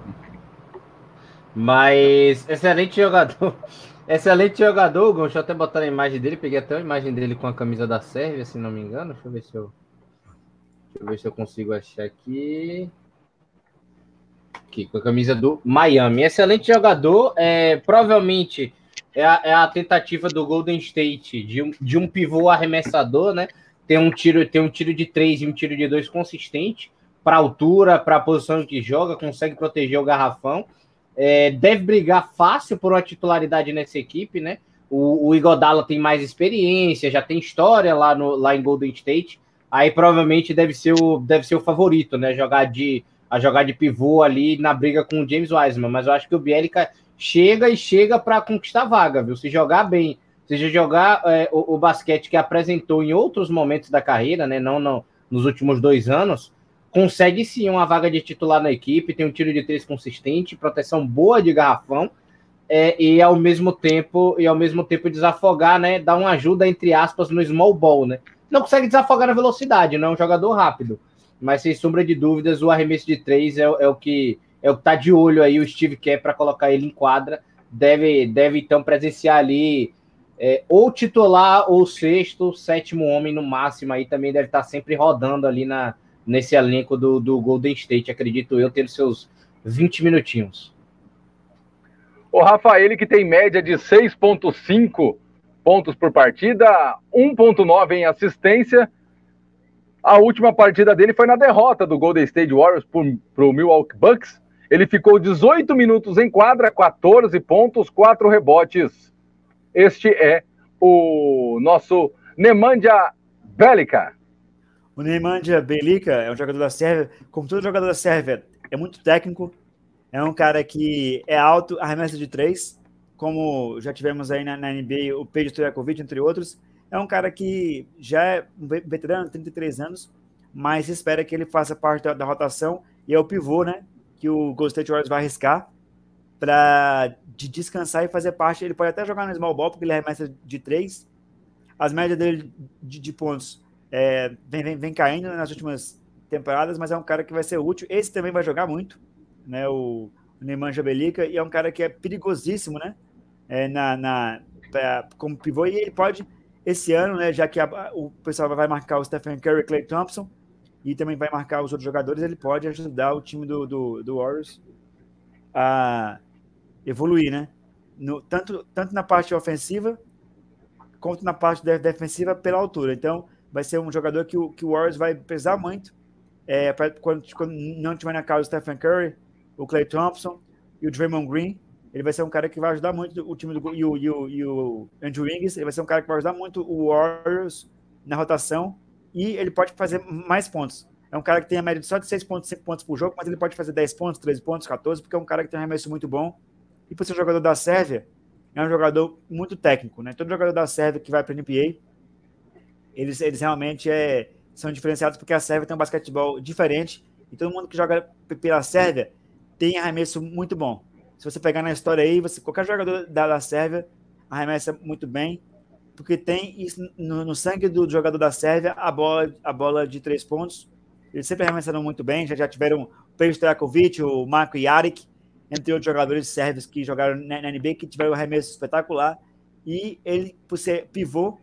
Mas excelente jogador. Excelente jogador, Deixa eu até botar a imagem dele. Peguei até a imagem dele com a camisa da Sérvia, se não me engano. Deixa eu ver se eu. Deixa eu ver se eu consigo achar aqui. aqui, com a camisa do Miami. Excelente jogador, é, provavelmente é a, é a, tentativa do Golden State de um, de um pivô arremessador, né? Tem um tiro, tem um tiro de três e um tiro de dois consistente para altura, para a posição que joga, consegue proteger o garrafão. É, deve brigar fácil por uma titularidade nessa equipe, né? O, o Igodala tem mais experiência, já tem história lá, no, lá em Golden State. Aí provavelmente deve ser o, deve ser o favorito, né? Jogar de, a jogar de pivô ali na briga com o James Wiseman. Mas eu acho que o Bielica chega e chega para conquistar vaga, viu? Se jogar bem, se jogar é, o, o, basquete que apresentou em outros momentos da carreira, né? Não, não nos últimos dois anos, consegue sim uma vaga de titular na equipe, tem um tiro de três consistente, proteção boa de garrafão é, e ao mesmo tempo e ao mesmo tempo desafogar, né? Dar uma ajuda entre aspas no small ball, né? Não consegue desafogar na velocidade, não é um jogador rápido, mas sem sombra de dúvidas o arremesso de três é, é o que é o que tá de olho aí o Steve quer para colocar ele em quadra. Deve deve então presenciar ali é, ou titular ou sexto, sétimo homem no máximo aí também deve estar tá sempre rodando ali na nesse elenco do, do Golden State, acredito eu, ter seus 20 minutinhos. O Rafael, que tem média de 6,5 pontos por partida, 1,9 em assistência. A última partida dele foi na derrota do Golden State Warriors para o Milwaukee Bucks. Ele ficou 18 minutos em quadra, 14 pontos, 4 rebotes. Este é o nosso Nemanja Belica. O Nemanja Belica é um jogador da Sérvia, como todo jogador da Sérvia, é muito técnico, é um cara que é alto, arremessa de três, como já tivemos aí na, na NBA o Pedro Stojakovic, entre outros. É um cara que já é um veterano, 33 anos, mas espera que ele faça parte da, da rotação e é o pivô, né? Que o Golden State Warriors vai arriscar para de descansar e fazer parte. Ele pode até jogar no small ball, porque ele arremessa de três. As médias dele de, de pontos é, vem, vem, vem caindo nas últimas temporadas, mas é um cara que vai ser útil. Esse também vai jogar muito né? O Nemanja Belica, e é um cara que é perigosíssimo, né? É, na, na, pra, como pivô, e ele pode, esse ano, né? Já que a, o pessoal vai marcar o Stephen Curry, Clay Thompson, e também vai marcar os outros jogadores, ele pode ajudar o time do, do, do Warriors a evoluir, né? No, tanto, tanto na parte ofensiva quanto na parte defensiva pela altura. Então, vai ser um jogador que o, que o Warriors vai pesar muito é, pra, quando, quando não tiver na casa o Stephen Curry, o Clay Thompson e o Draymond Green. Ele vai ser um cara que vai ajudar muito o time do e o, e o, e o Andrew Wiggins. Ele vai ser um cara que vai ajudar muito o Warriors na rotação e ele pode fazer mais pontos. É um cara que tem a média de só de 6,5 pontos por jogo, mas ele pode fazer 10 pontos, 13 pontos, 14, porque é um cara que tem um arremesso muito bom. E por ser um jogador da Sérvia, é um jogador muito técnico, né? Todo jogador da Sérvia que vai para a NBA, eles, eles realmente é, são diferenciados porque a Sérvia tem um basquetebol diferente e todo mundo que joga pela Sérvia tem arremesso muito bom. Se você pegar na história aí, você, qualquer jogador da, da Sérvia arremessa muito bem, porque tem isso no, no, sangue do jogador da Sérvia a bola, a bola de três pontos. Eles sempre arremessaram muito bem, já, já tiveram o Pedro Stojakovic, o Marco Jaric, entre outros jogadores sérvios que jogaram na, na NBA, que tiveram um arremesso espetacular. E ele, por ser pivô,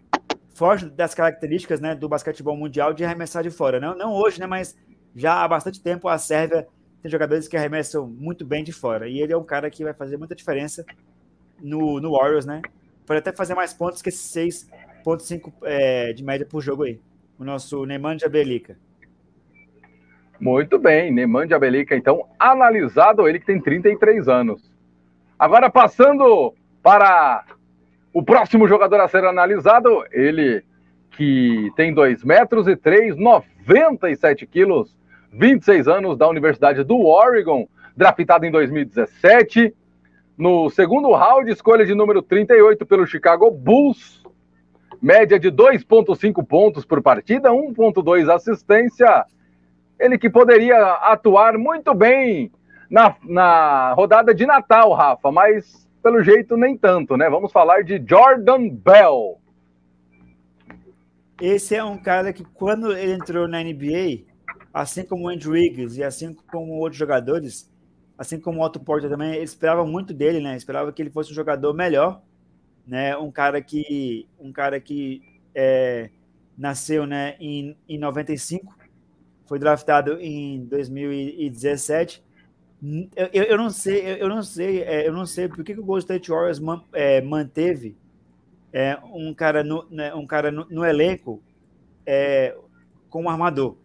foge das características né, do basquetebol mundial de arremessar de fora. Não, não hoje, né, mas já há bastante tempo a Sérvia tem jogadores que arremessam muito bem de fora. E ele é um cara que vai fazer muita diferença no, no Warriors, né? Pode até fazer mais pontos que esses 6,5 é, de média por jogo aí. O nosso Nemanja Belica. Muito bem, Nemanja Belica, então, analisado ele que tem 33 anos. Agora, passando para o próximo jogador a ser analisado, ele que tem 2 metros e 3, 97 quilos, 26 anos, da Universidade do Oregon, draftado em 2017. No segundo round, escolha de número 38 pelo Chicago Bulls. Média de 2,5 pontos por partida, 1,2 assistência. Ele que poderia atuar muito bem na, na rodada de Natal, Rafa, mas pelo jeito nem tanto, né? Vamos falar de Jordan Bell. Esse é um cara que, quando ele entrou na NBA, assim como o Andrew Wiggins e assim como outros jogadores, assim como o Otto Porter também, eles esperavam muito dele, né? Esperava que ele fosse um jogador melhor, né? Um cara que, um cara que é, nasceu, né, em, em 95, foi draftado em 2017 Eu, eu, eu não sei, eu não sei, é, eu não sei por que, que o Golden State Warriors man, é, manteve é, um cara no, né, um cara no, no elenco é, como armador.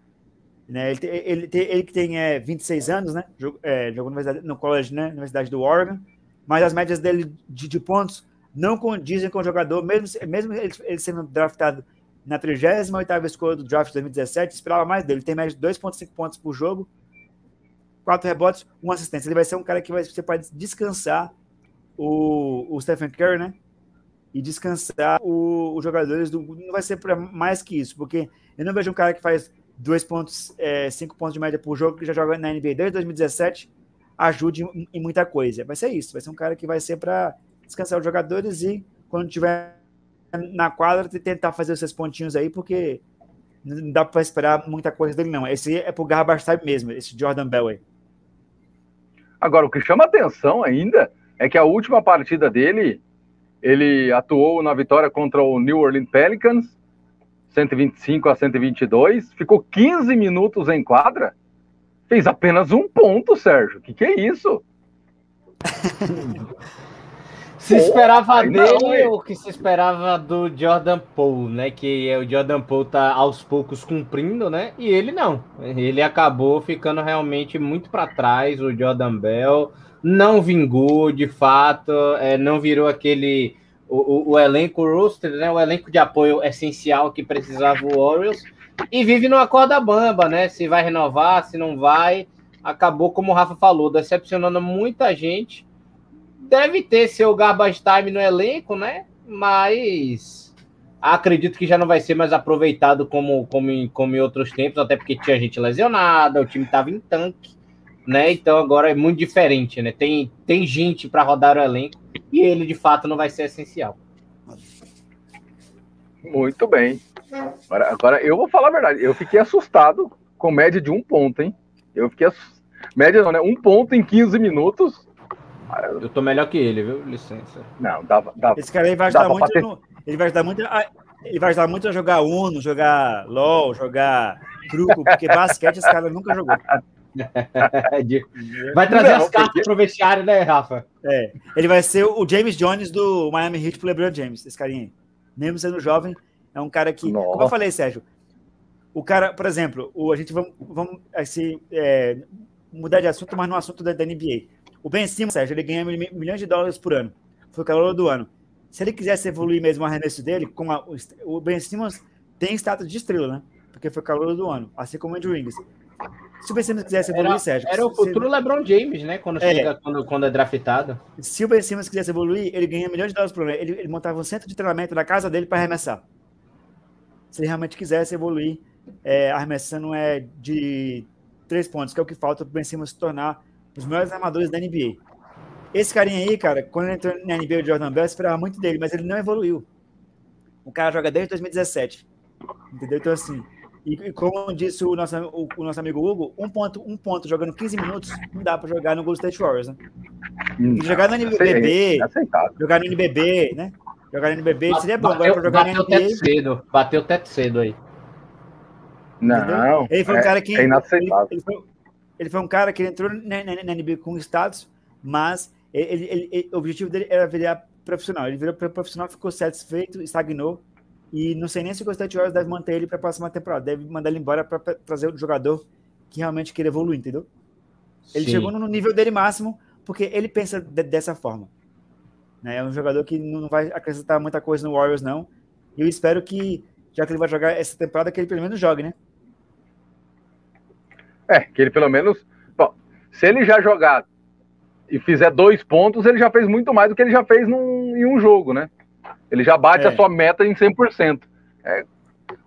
Né? Ele, ele, ele que tem é, 26 anos, né? Jogou, é, jogou no college, né? Universidade do Oregon, mas as médias dele de, de pontos não condizem com o jogador, mesmo, mesmo ele, ele sendo draftado na 38ª escolha do draft de 2017, esperava mais dele. Ele tem média de 2,5 pontos por jogo, quatro rebotes, uma assistência. Ele vai ser um cara que vai, você pode descansar o, o Stephen Curry, né? E descansar o, os jogadores do. Não vai ser mais que isso, porque eu não vejo um cara que faz 2 pontos, é, 5 pontos de média por jogo, que já joga na NBA desde 2017, ajude em, em muita coisa. Vai ser isso, vai ser um cara que vai ser para descansar os jogadores e quando tiver na quadra tentar fazer os pontinhos aí, porque não dá para esperar muita coisa dele, não. Esse é pro garbage time mesmo, esse Jordan Bell aí. Agora, o que chama atenção ainda é que a última partida dele, ele atuou na vitória contra o New Orleans Pelicans, 125 a 122, ficou 15 minutos em quadra, fez apenas um ponto, Sérgio. O que, que é isso? Se esperava dele ou que se esperava do Jordan Poole, né? Que é o Jordan Poole tá aos poucos cumprindo, né? E ele não. Ele acabou ficando realmente muito para trás. O Jordan Bell não vingou, de fato, é, não virou aquele o, o, o, elenco roster, né? O elenco de apoio essencial que precisava o Orioles e vive numa corda bamba, né? Se vai renovar, se não vai. Acabou, como o Rafa falou, decepcionando muita gente deve ter seu garbage time no elenco, né? Mas acredito que já não vai ser mais aproveitado como, como, em, como em outros tempos, até porque tinha gente lesionada, o time estava em tanque, né? Então agora é muito diferente, né? Tem, tem gente para rodar o elenco e ele de fato não vai ser essencial. Muito bem. Agora, agora eu vou falar a verdade, eu fiquei assustado com média de um ponto, hein? Eu fiquei assustado. Média não, né? Um ponto em 15 minutos eu tô melhor que ele, viu? Licença. Não, dava. dava Esse cara aí vai ajudar muito. No, ele vai ajudar muito. A, ele vai ajudar muito a jogar Uno, jogar LOL, jogar truco, porque basquete esse cara nunca jogou. vai trazer não, as cartas porque... pro vestiário, né, Rafa? É. Ele vai ser o James Jones do Miami Heat pro LeBron James, esse carinha aí. Mesmo sendo jovem, é um cara que. Nossa. Como eu falei, Sérgio, o cara, por exemplo, o, a gente vamos, vamos assim, é, mudar de assunto, mas no assunto da, da NBA. O Ben Simmons, Sérgio, ele ganha milhões de dólares por ano. Foi o calor do ano. Se ele quisesse evoluir mesmo o arremesso dele, com a, o Ben Simmons tem status de estrela, né? Porque foi calor do ano, assim como o Andrew Wiggins. Se o Ben Simmons quisesse evoluir, era, Sérgio. Era o futuro se... LeBron James, né? Quando, é. chega, quando, quando é draftado. Se o Ben Simmons quisesse evoluir, ele ganha milhões de dólares por ano. Ele, ele montava um centro de treinamento na casa dele para arremessar. Se ele realmente quisesse evoluir, é, arremessando é de três pontos, que é o que falta para o Ben Simmons se tornar os melhores armadores da NBA. Esse carinha aí, cara, quando ele entrou na NBA, o Jordan Bell, esperava muito dele, mas ele não evoluiu. O cara joga desde 2017. Entendeu? Então, assim, e, e como disse o nosso, o, o, nosso amigo Hugo, um ponto, um ponto jogando 15 minutos não dá para jogar no Golden State Warriors, né? Hum, jogar no NBB, jogar no NBB, né? Jogar no NBB seria bom, bateu, agora jogar no NBA. Teto cedo, bateu o teto cedo aí. Não, ele foi um é, cara que. É inaceitável. Ele, ele, foi, ele foi um cara que entrou na, na, na NBA com status, mas ele, ele, ele, o objetivo dele era virar profissional. Ele virou profissional, ficou satisfeito, estagnou. E não sei nem se o State Warriors deve manter ele para a próxima temporada. Deve mandar ele embora para trazer o jogador que realmente quer evoluir, entendeu? Ele Sim. chegou no nível dele máximo porque ele pensa de, dessa forma. Né? É um jogador que não vai acrescentar muita coisa no Warriors, não. E eu espero que, já que ele vai jogar essa temporada, que ele pelo menos jogue, né? É, que ele pelo menos. Bom, se ele já jogar e fizer dois pontos, ele já fez muito mais do que ele já fez num, em um jogo, né? Ele já bate é. a sua meta em 100%. É,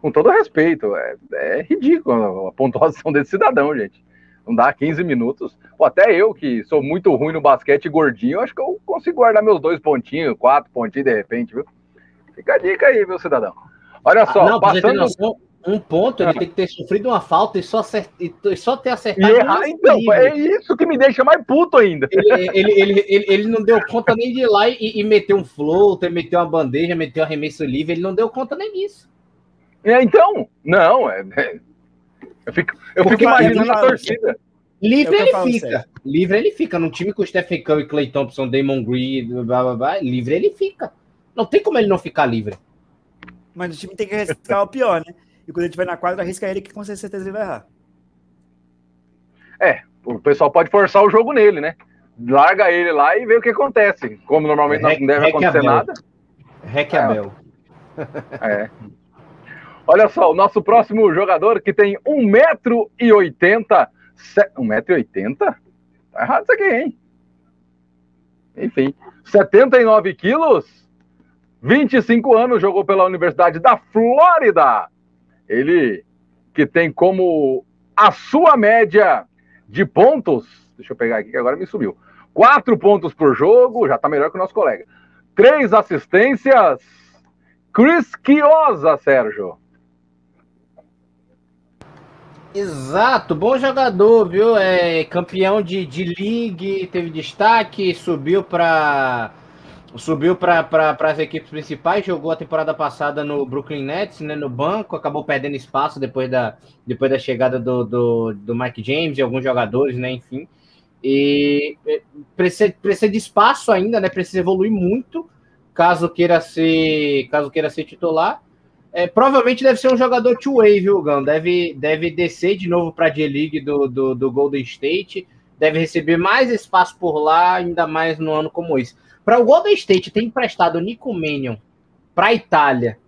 com todo respeito, é, é ridículo a pontuação desse cidadão, gente. Não dá 15 minutos. Pô, até eu, que sou muito ruim no basquete gordinho, acho que eu consigo guardar meus dois pontinhos, quatro pontinhos de repente, viu? Fica a dica aí, meu cidadão. Olha só, ah, não, passando um ponto, ele tem que ter sofrido uma falta e só, acert... e só ter acertado. E errar, então, é isso que me deixa mais puto ainda. Ele, ele, ele, ele, ele não deu conta nem de ir lá e, e meter um floater, meter uma bandeja, meter um arremesso livre, ele não deu conta nem disso. É, então, não, é, é eu fico, eu fico imaginando a torcida. Livre é ele fica. Livre ele fica. Num time com Stephen Curry, Clay Thompson, Damon Green, blá, blá, blá, livre ele fica. Não tem como ele não ficar livre. Mas o time tem que arriscar o pior, né? E quando a gente vai na quadra, arrisca ele que com certeza ele vai errar. É, o pessoal pode forçar o jogo nele, né? Larga ele lá e vê o que acontece. Como normalmente não deve acontecer nada. Requiabel. É. é. Olha só, o nosso próximo jogador que tem 1,80m. 1,80m? Tá errado isso aqui, hein? Enfim, 79 quilos, 25 anos, jogou pela Universidade da Flórida. Ele que tem como a sua média de pontos, deixa eu pegar aqui que agora me subiu. Quatro pontos por jogo, já tá melhor que o nosso colega. Três assistências. Chris Chiosa, Sérgio. Exato, bom jogador, viu? É campeão de, de league, teve destaque, subiu para subiu para as equipes principais, jogou a temporada passada no Brooklyn Nets, né, no banco, acabou perdendo espaço depois da, depois da chegada do, do, do Mike James e alguns jogadores, né, enfim. E precisa, precisa de espaço ainda, né? Precisa evoluir muito, caso queira ser, caso queira ser titular. É, provavelmente deve ser um jogador two-way, viu, Gão? Deve, deve descer de novo para a G-League do, do, do, Golden State, deve receber mais espaço por lá, ainda mais no ano como esse. Para o Golden State ter emprestado o Nico Mannion para a Itália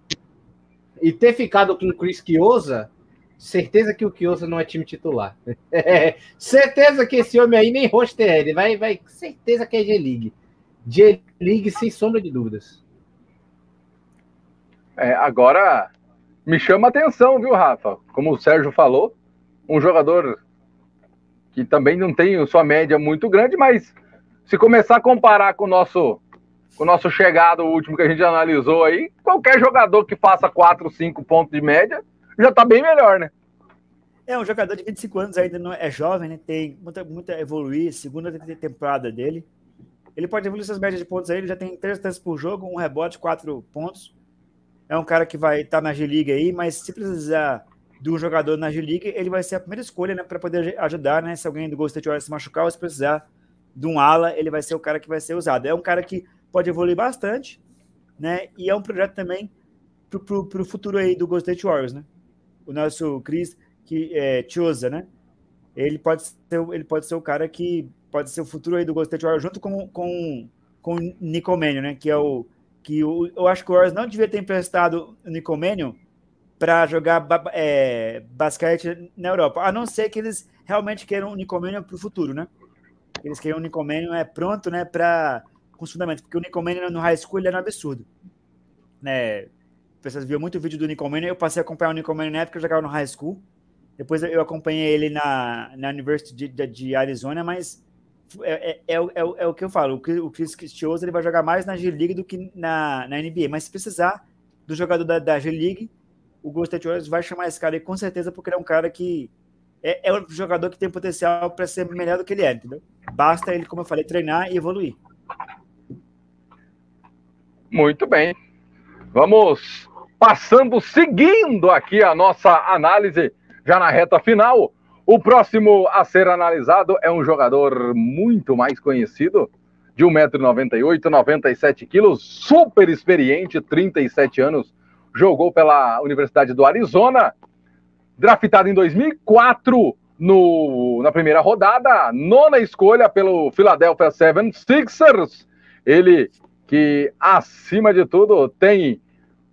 e ter ficado com o Chris Chiosa, certeza que o Chiosa não é time titular. É, certeza que esse homem aí nem roster é, ele vai, vai, certeza que é G-League. G-League sem sombra de dúvidas. É, agora, me chama atenção, viu, Rafa? Como o Sérgio falou, um jogador que também não tem sua média muito grande, mas se começar a comparar com o nosso, com o nosso chegado, último que a gente analisou aí, qualquer jogador que faça 4, 5 pontos de média já tá bem melhor, né? É um jogador de 25 anos, ainda não é jovem, né? Tem muita, muita evoluir, segunda temporada dele. Ele pode evoluir suas médias de pontos aí, ele já tem 3 tantos por jogo, um rebote, 4 pontos é um cara que vai estar tá na G-League aí, mas se precisar de um jogador na G-League, ele vai ser a primeira escolha, né, para poder ajudar, né, se alguém do Ghost State se machucar ou se precisar de um ala, ele vai ser o cara que vai ser usado. É um cara que pode evoluir bastante, né, e é um projeto também para o futuro aí do Ghost State Warriors, né. O nosso Chris que é Tiosa, né, ele pode ser, ele pode ser o cara que pode ser o futuro aí do Ghost State Warriors junto com com com o Nicomênio, né, que é o que eu, eu acho que o Warriors não devia ter emprestado o Nicomênio para jogar é, basquete na Europa, a não ser que eles realmente queiram o Nicomênio para o futuro, né? Eles queiram o Nicomênio é pronto, né, para com os fundamentos, porque o Nicomênio no high school ele era um absurdo, né? Pessoas viram muito vídeo do Nicomênio, eu passei a acompanhar o Nicomênio na época eu jogava no high school, depois eu acompanhei ele na, na University de, de Arizona, mas é, é, é, é, é, o que eu falo. O Chris Christioso ele vai jogar mais na G-League do que na, na NBA. Mas se precisar do jogador da, da G-League, o Golden State Warriors vai chamar esse cara aí com certeza, porque ele é um cara que é, é um jogador que tem potencial para ser melhor do que ele é, entendeu? Basta ele, como eu falei, treinar e evoluir. Muito bem. Vamos passando, seguindo aqui a nossa análise, já na reta final. O próximo a ser analisado é um jogador muito mais conhecido, de 1,98m, 97kg, super experiente, 37 anos, jogou pela Universidade do Arizona, draftado em 2004 no, na primeira rodada, nona escolha pelo Philadelphia 76ers. Ele que, acima de tudo, tem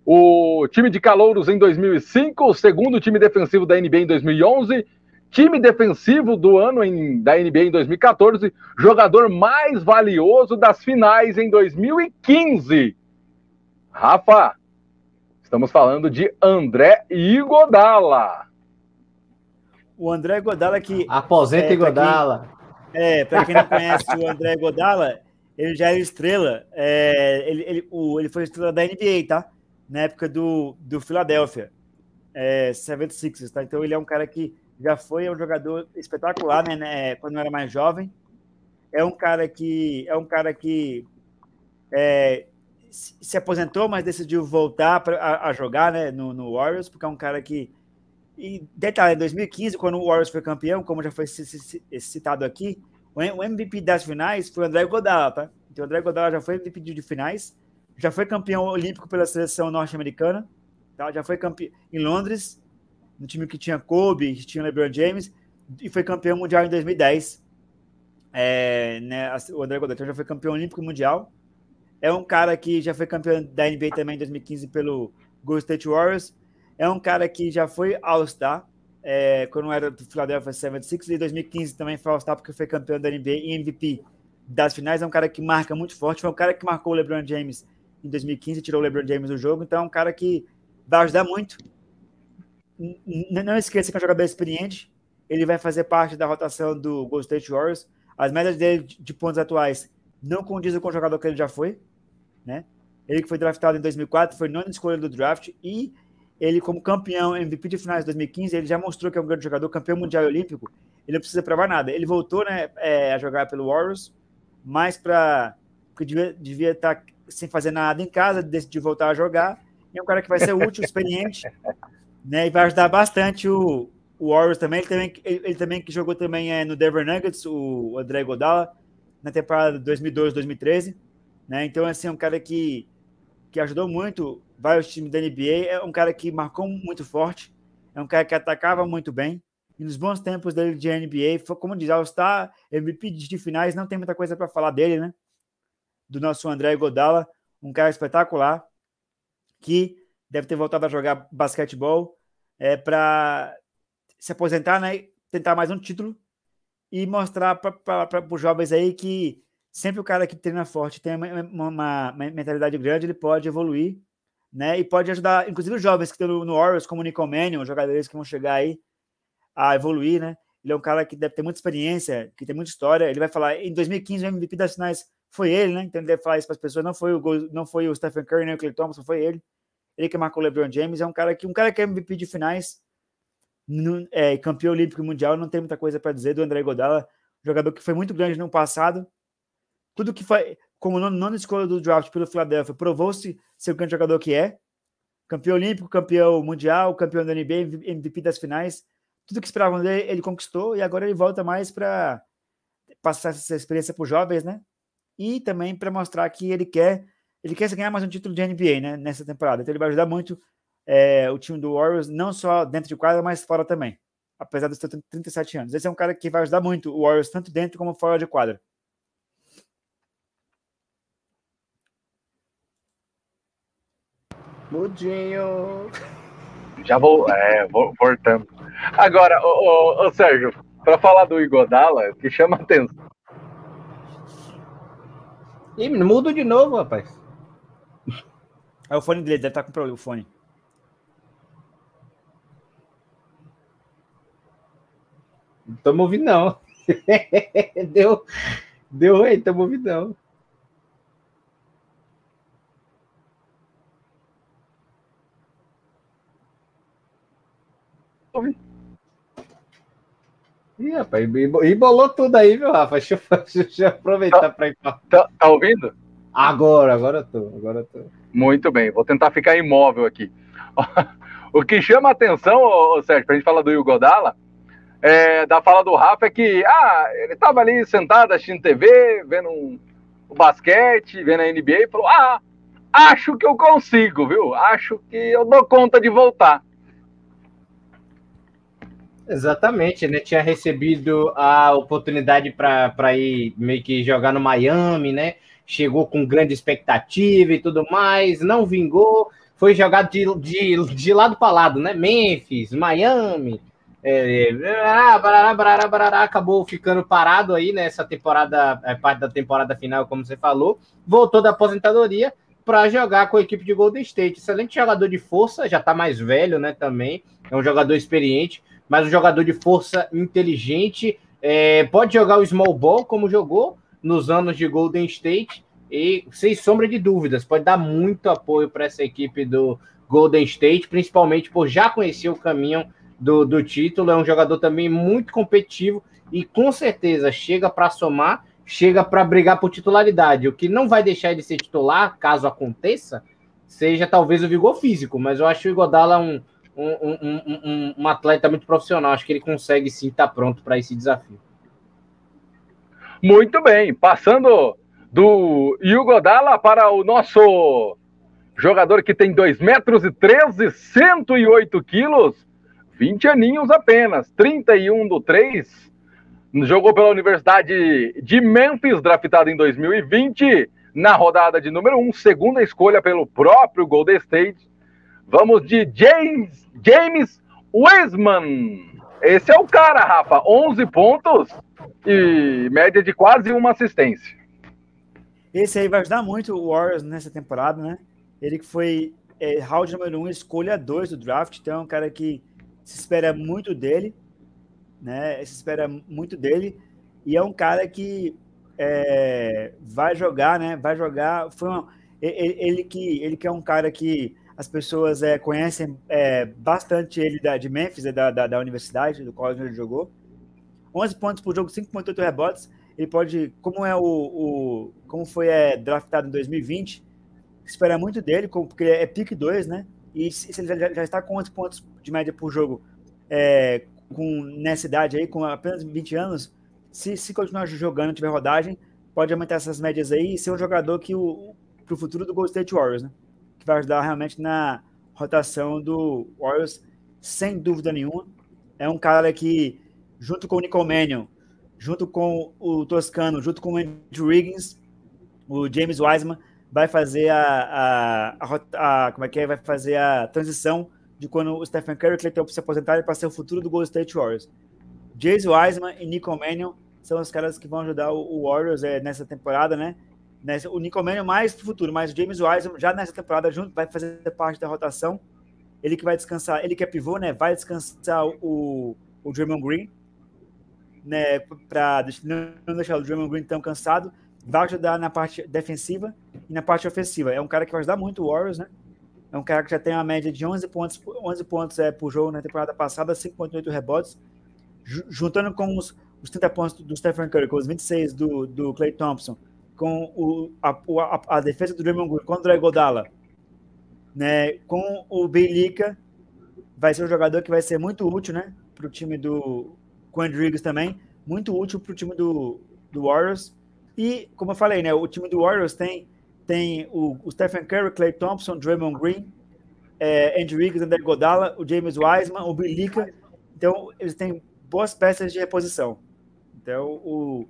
o time de calouros em 2005, o segundo time defensivo da NBA em 2011 time defensivo do ano em, da NBA em 2014, jogador mais valioso das finais em 2015. Rafa, estamos falando de André Igodala. O André Godala que. Aposenta é, Igodala. Quem, é, para quem não conhece o André Godala, ele já era estrela. É, ele, ele, o, ele foi estrela da NBA, tá? Na época do, do Philadelphia. É, 76ers, tá? Então ele é um cara que já foi um jogador espetacular, né, né, quando era mais jovem. É um cara que é um cara que é, se aposentou, mas decidiu voltar pra, a, a, jogar, né, no, no, Warriors, porque é um cara que E detalhe, em 2015, quando o Warriors foi campeão, como já foi citado aqui, o MVP das finais foi o André Godala, tá? Então o André Godala já foi MVP de finais, já foi campeão olímpico pela seleção norte-americana, tá? já foi campeão em Londres, no time que tinha Kobe, que tinha LeBron James, e foi campeão mundial em 2010. É, né, o André Godala então já foi campeão olímpico mundial. É um cara que já foi campeão da NBA também em 2015 pelo Golden State Warriors é um cara que já foi All-Star, é, quando era do Philadelphia 76 e em 2015 também foi All-Star porque foi campeão da NBA e MVP das finais. É um cara que marca muito forte. Foi um cara que marcou o LeBron James em 2015, tirou o LeBron James do jogo. Então é um cara que vai ajudar muito. Não esqueça que é um jogador experiente. Ele vai fazer parte da rotação do Golden State Warriors. As médias dele de pontos atuais não condizem com o jogador que ele já foi, né? Ele que foi draftado em 2004, foi nona escolha do draft e ele, como campeão MVP de finais de 2015, ele já mostrou que é um grande jogador, campeão mundial e olímpico. Ele não precisa provar nada. Ele voltou né, é, a jogar pelo Warriors, mais para. Porque devia, devia estar tá sem fazer nada em casa, decidiu voltar a jogar. é um cara que vai ser útil, experiente, né, e vai ajudar bastante o, o Warriors também. Ele também, ele, ele também que jogou também é, no Denver Nuggets, o André Godala, na temporada 2012, 2013. Né? Então, assim, é um cara que, que ajudou muito vários times da NBA. É um cara que marcou muito forte, é um cara que atacava muito bem. E nos bons tempos dele de NBA, foi, como diz, All-Star, MVP de finais, não tem muita coisa para falar dele, né? Do nosso André Godala, um cara espetacular, que deve ter voltado a jogar basquetebol é, para se aposentar, né? Tentar mais um título e mostrar para os jovens aí que sempre o cara que treina forte tem uma, uma, uma mentalidade grande, ele pode evoluir né? E pode ajudar, inclusive, os jovens que estão no, no como o Nico jogadores que vão chegar aí a evoluir, né? Ele é um cara que deve ter muita experiência, que tem muita história. Ele vai falar, em 2015, o MVP das finais foi ele, né? Então ele deve falar isso para as pessoas. Não foi o não foi o Stephen Curry nem o Clay Thompson, foi ele. Ele que marcou o LeBron James. É um cara que um cara que é MVP de finais, é, campeão olímpico mundial, não tem muita coisa para dizer do André Godala, jogador que foi muito grande no passado. Tudo que foi, como nona escolha do draft pelo Philadelphia, provou-se ser o grande jogador que é. Campeão olímpico, campeão mundial, campeão da NBA, MVP das finais. Tudo que esperavam dele, ele conquistou e agora ele volta mais para passar essa experiência para os jovens, né? E também para mostrar que ele quer ele quer ganhar mais um título de NBA, né? Nessa temporada. Então ele vai ajudar muito é, o time do Warriors, não só dentro de quadra, mas fora também. Apesar ter 37 anos. Esse é um cara que vai ajudar muito o Warriors, tanto dentro como fora de quadra. Mudinho. Já vou, é, vou voltando. Agora, ô, ô, ô Sérgio, para falar do Igodala, que chama atenção. Ih, muda de novo, rapaz. É o fone dele, deve estar tá com problema o fone. Não estamos ouvindo, não. deu, deu aí, estamos ouvindo, não. Ouvir. Ih, rapaz, e bolou tudo aí, viu, Rafa? Deixa eu, deixa eu aproveitar tá, para ir pra... tá, tá ouvindo? Agora, agora eu tô, agora eu tô. Muito bem, vou tentar ficar imóvel aqui. o que chama a atenção, ô, Sérgio, pra gente falar do Yugodala, é, da fala do Rafa é que ah, ele tava ali sentado assistindo TV, vendo um, o basquete, vendo a NBA e falou: Ah, acho que eu consigo, viu? Acho que eu dou conta de voltar. Exatamente, né? Tinha recebido a oportunidade para ir meio que jogar no Miami, né? Chegou com grande expectativa e tudo mais, não vingou, foi jogado de, de, de lado para lado, né? Memphis, Miami, é, barará, barará, barará, acabou ficando parado aí nessa temporada, é, parte da temporada final, como você falou, voltou da aposentadoria para jogar com a equipe de Golden State. Excelente jogador de força, já está mais velho, né? Também é um jogador experiente mas um jogador de força inteligente. É, pode jogar o small ball como jogou nos anos de Golden State e sem sombra de dúvidas pode dar muito apoio para essa equipe do Golden State, principalmente por já conhecer o caminho do, do título. É um jogador também muito competitivo e com certeza chega para somar, chega para brigar por titularidade. O que não vai deixar ele ser titular, caso aconteça, seja talvez o vigor físico, mas eu acho o Igodala um, um, um, um, um atleta muito profissional. Acho que ele consegue sim estar tá pronto para esse desafio. Muito bem, passando do Hugo Dalla para o nosso jogador que tem 2 metros e 13, 108 quilos, 20 aninhos apenas, 31 do 3, jogou pela Universidade de Memphis, draftado em 2020, na rodada de número 1, segunda escolha pelo próprio Golden State. Vamos de James, James Wiseman. Esse é o cara, Rafa, 11 pontos, e média de quase uma assistência. Esse aí vai ajudar muito o Warriors nessa temporada, né? Ele que foi é, round número 1, um, escolha 2 do draft, então é um cara que se espera muito dele, né? Se espera muito dele, e é um cara que é, vai jogar, né? Vai jogar. Foi uma, ele, ele, que ele que é um cara que as pessoas é, conhecem é, bastante ele da, de Memphis, é, da, da, da universidade, do qual ele jogou. 11 pontos por jogo, 5.8 rebotes. Ele pode, como é o, o como foi é, draftado em 2020, espera muito dele, porque é pick 2, né? E se ele já, já, está com 11 pontos de média por jogo, é, com nessa idade aí, com apenas 20 anos, se, se continuar jogando, tiver rodagem, pode aumentar essas médias aí e ser um jogador que o para o futuro do Golden State Warriors, né? Que vai ajudar realmente na rotação do Warriors, sem dúvida nenhuma. É um cara que junto com o Nicole Mannion, junto com o Toscano, junto com o Andrew Wiggins, o James Wiseman vai fazer a, a, a, a, como é que é? Vai fazer a transição de quando o Stephen Curry e o Clay se para ser o futuro do Golden State Warriors. James Wiseman e Nicole Mannion são os caras que vão ajudar o, o Warriors é, nessa temporada, né? Nessa, o Nicole Mannion mais pro futuro, mas o James Wiseman já nessa temporada junto vai fazer parte da rotação. Ele que vai descansar, ele que é pivô, né? Vai descansar o, o Draymond Green, né, para não deixar o Draymond Green tão cansado, vai ajudar na parte defensiva e na parte ofensiva. É um cara que vai ajudar muito o Warriors, né? É um cara que já tem uma média de 11 pontos, 11 pontos é, por jogo na temporada passada, 5.8 rebotes, juntando com os, os 30 pontos do Stephen Curry, com os 26 do, do Clay Thompson, com o, a, a, a defesa do Draymond Green contra o Godala, né, com o Belica, vai ser um jogador que vai ser muito útil, né, para o time do, Rodrigues também, muito útil para o time do, do Warriors. E, como eu falei, né, o time do Warriors tem, tem o, o Stephen Curry, Clay Thompson, Draymond Green, é, Andrew Wiggins, André Godala, o James Wiseman, o Bilica. Então, eles têm boas peças de reposição. Então, o,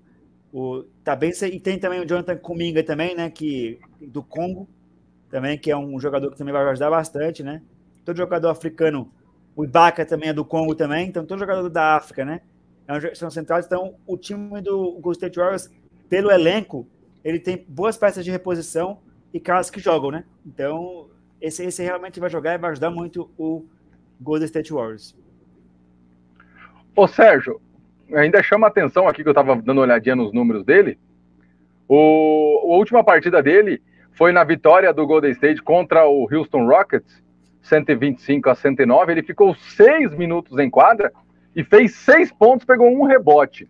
o bem e tem também o Jonathan Kuminga também, né, que do Congo, também que é um jogador que também vai ajudar bastante, né? Todo jogador africano, o Ibaka também é do Congo também, então todo jogador da África, né? É são centrais. Então, o time do Golden State Warriors, pelo elenco, ele tem boas peças de reposição e caras que jogam, né? Então, esse, esse realmente vai jogar e vai ajudar muito o Golden State Warriors. Ô, Sérgio, ainda chama atenção aqui que eu estava dando uma olhadinha nos números dele. O, a última partida dele foi na vitória do Golden State contra o Houston Rockets, 125 a 109. Ele ficou seis minutos em quadra e fez seis pontos, pegou um rebote.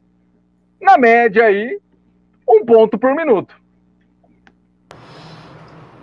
Na média aí, um ponto por minuto.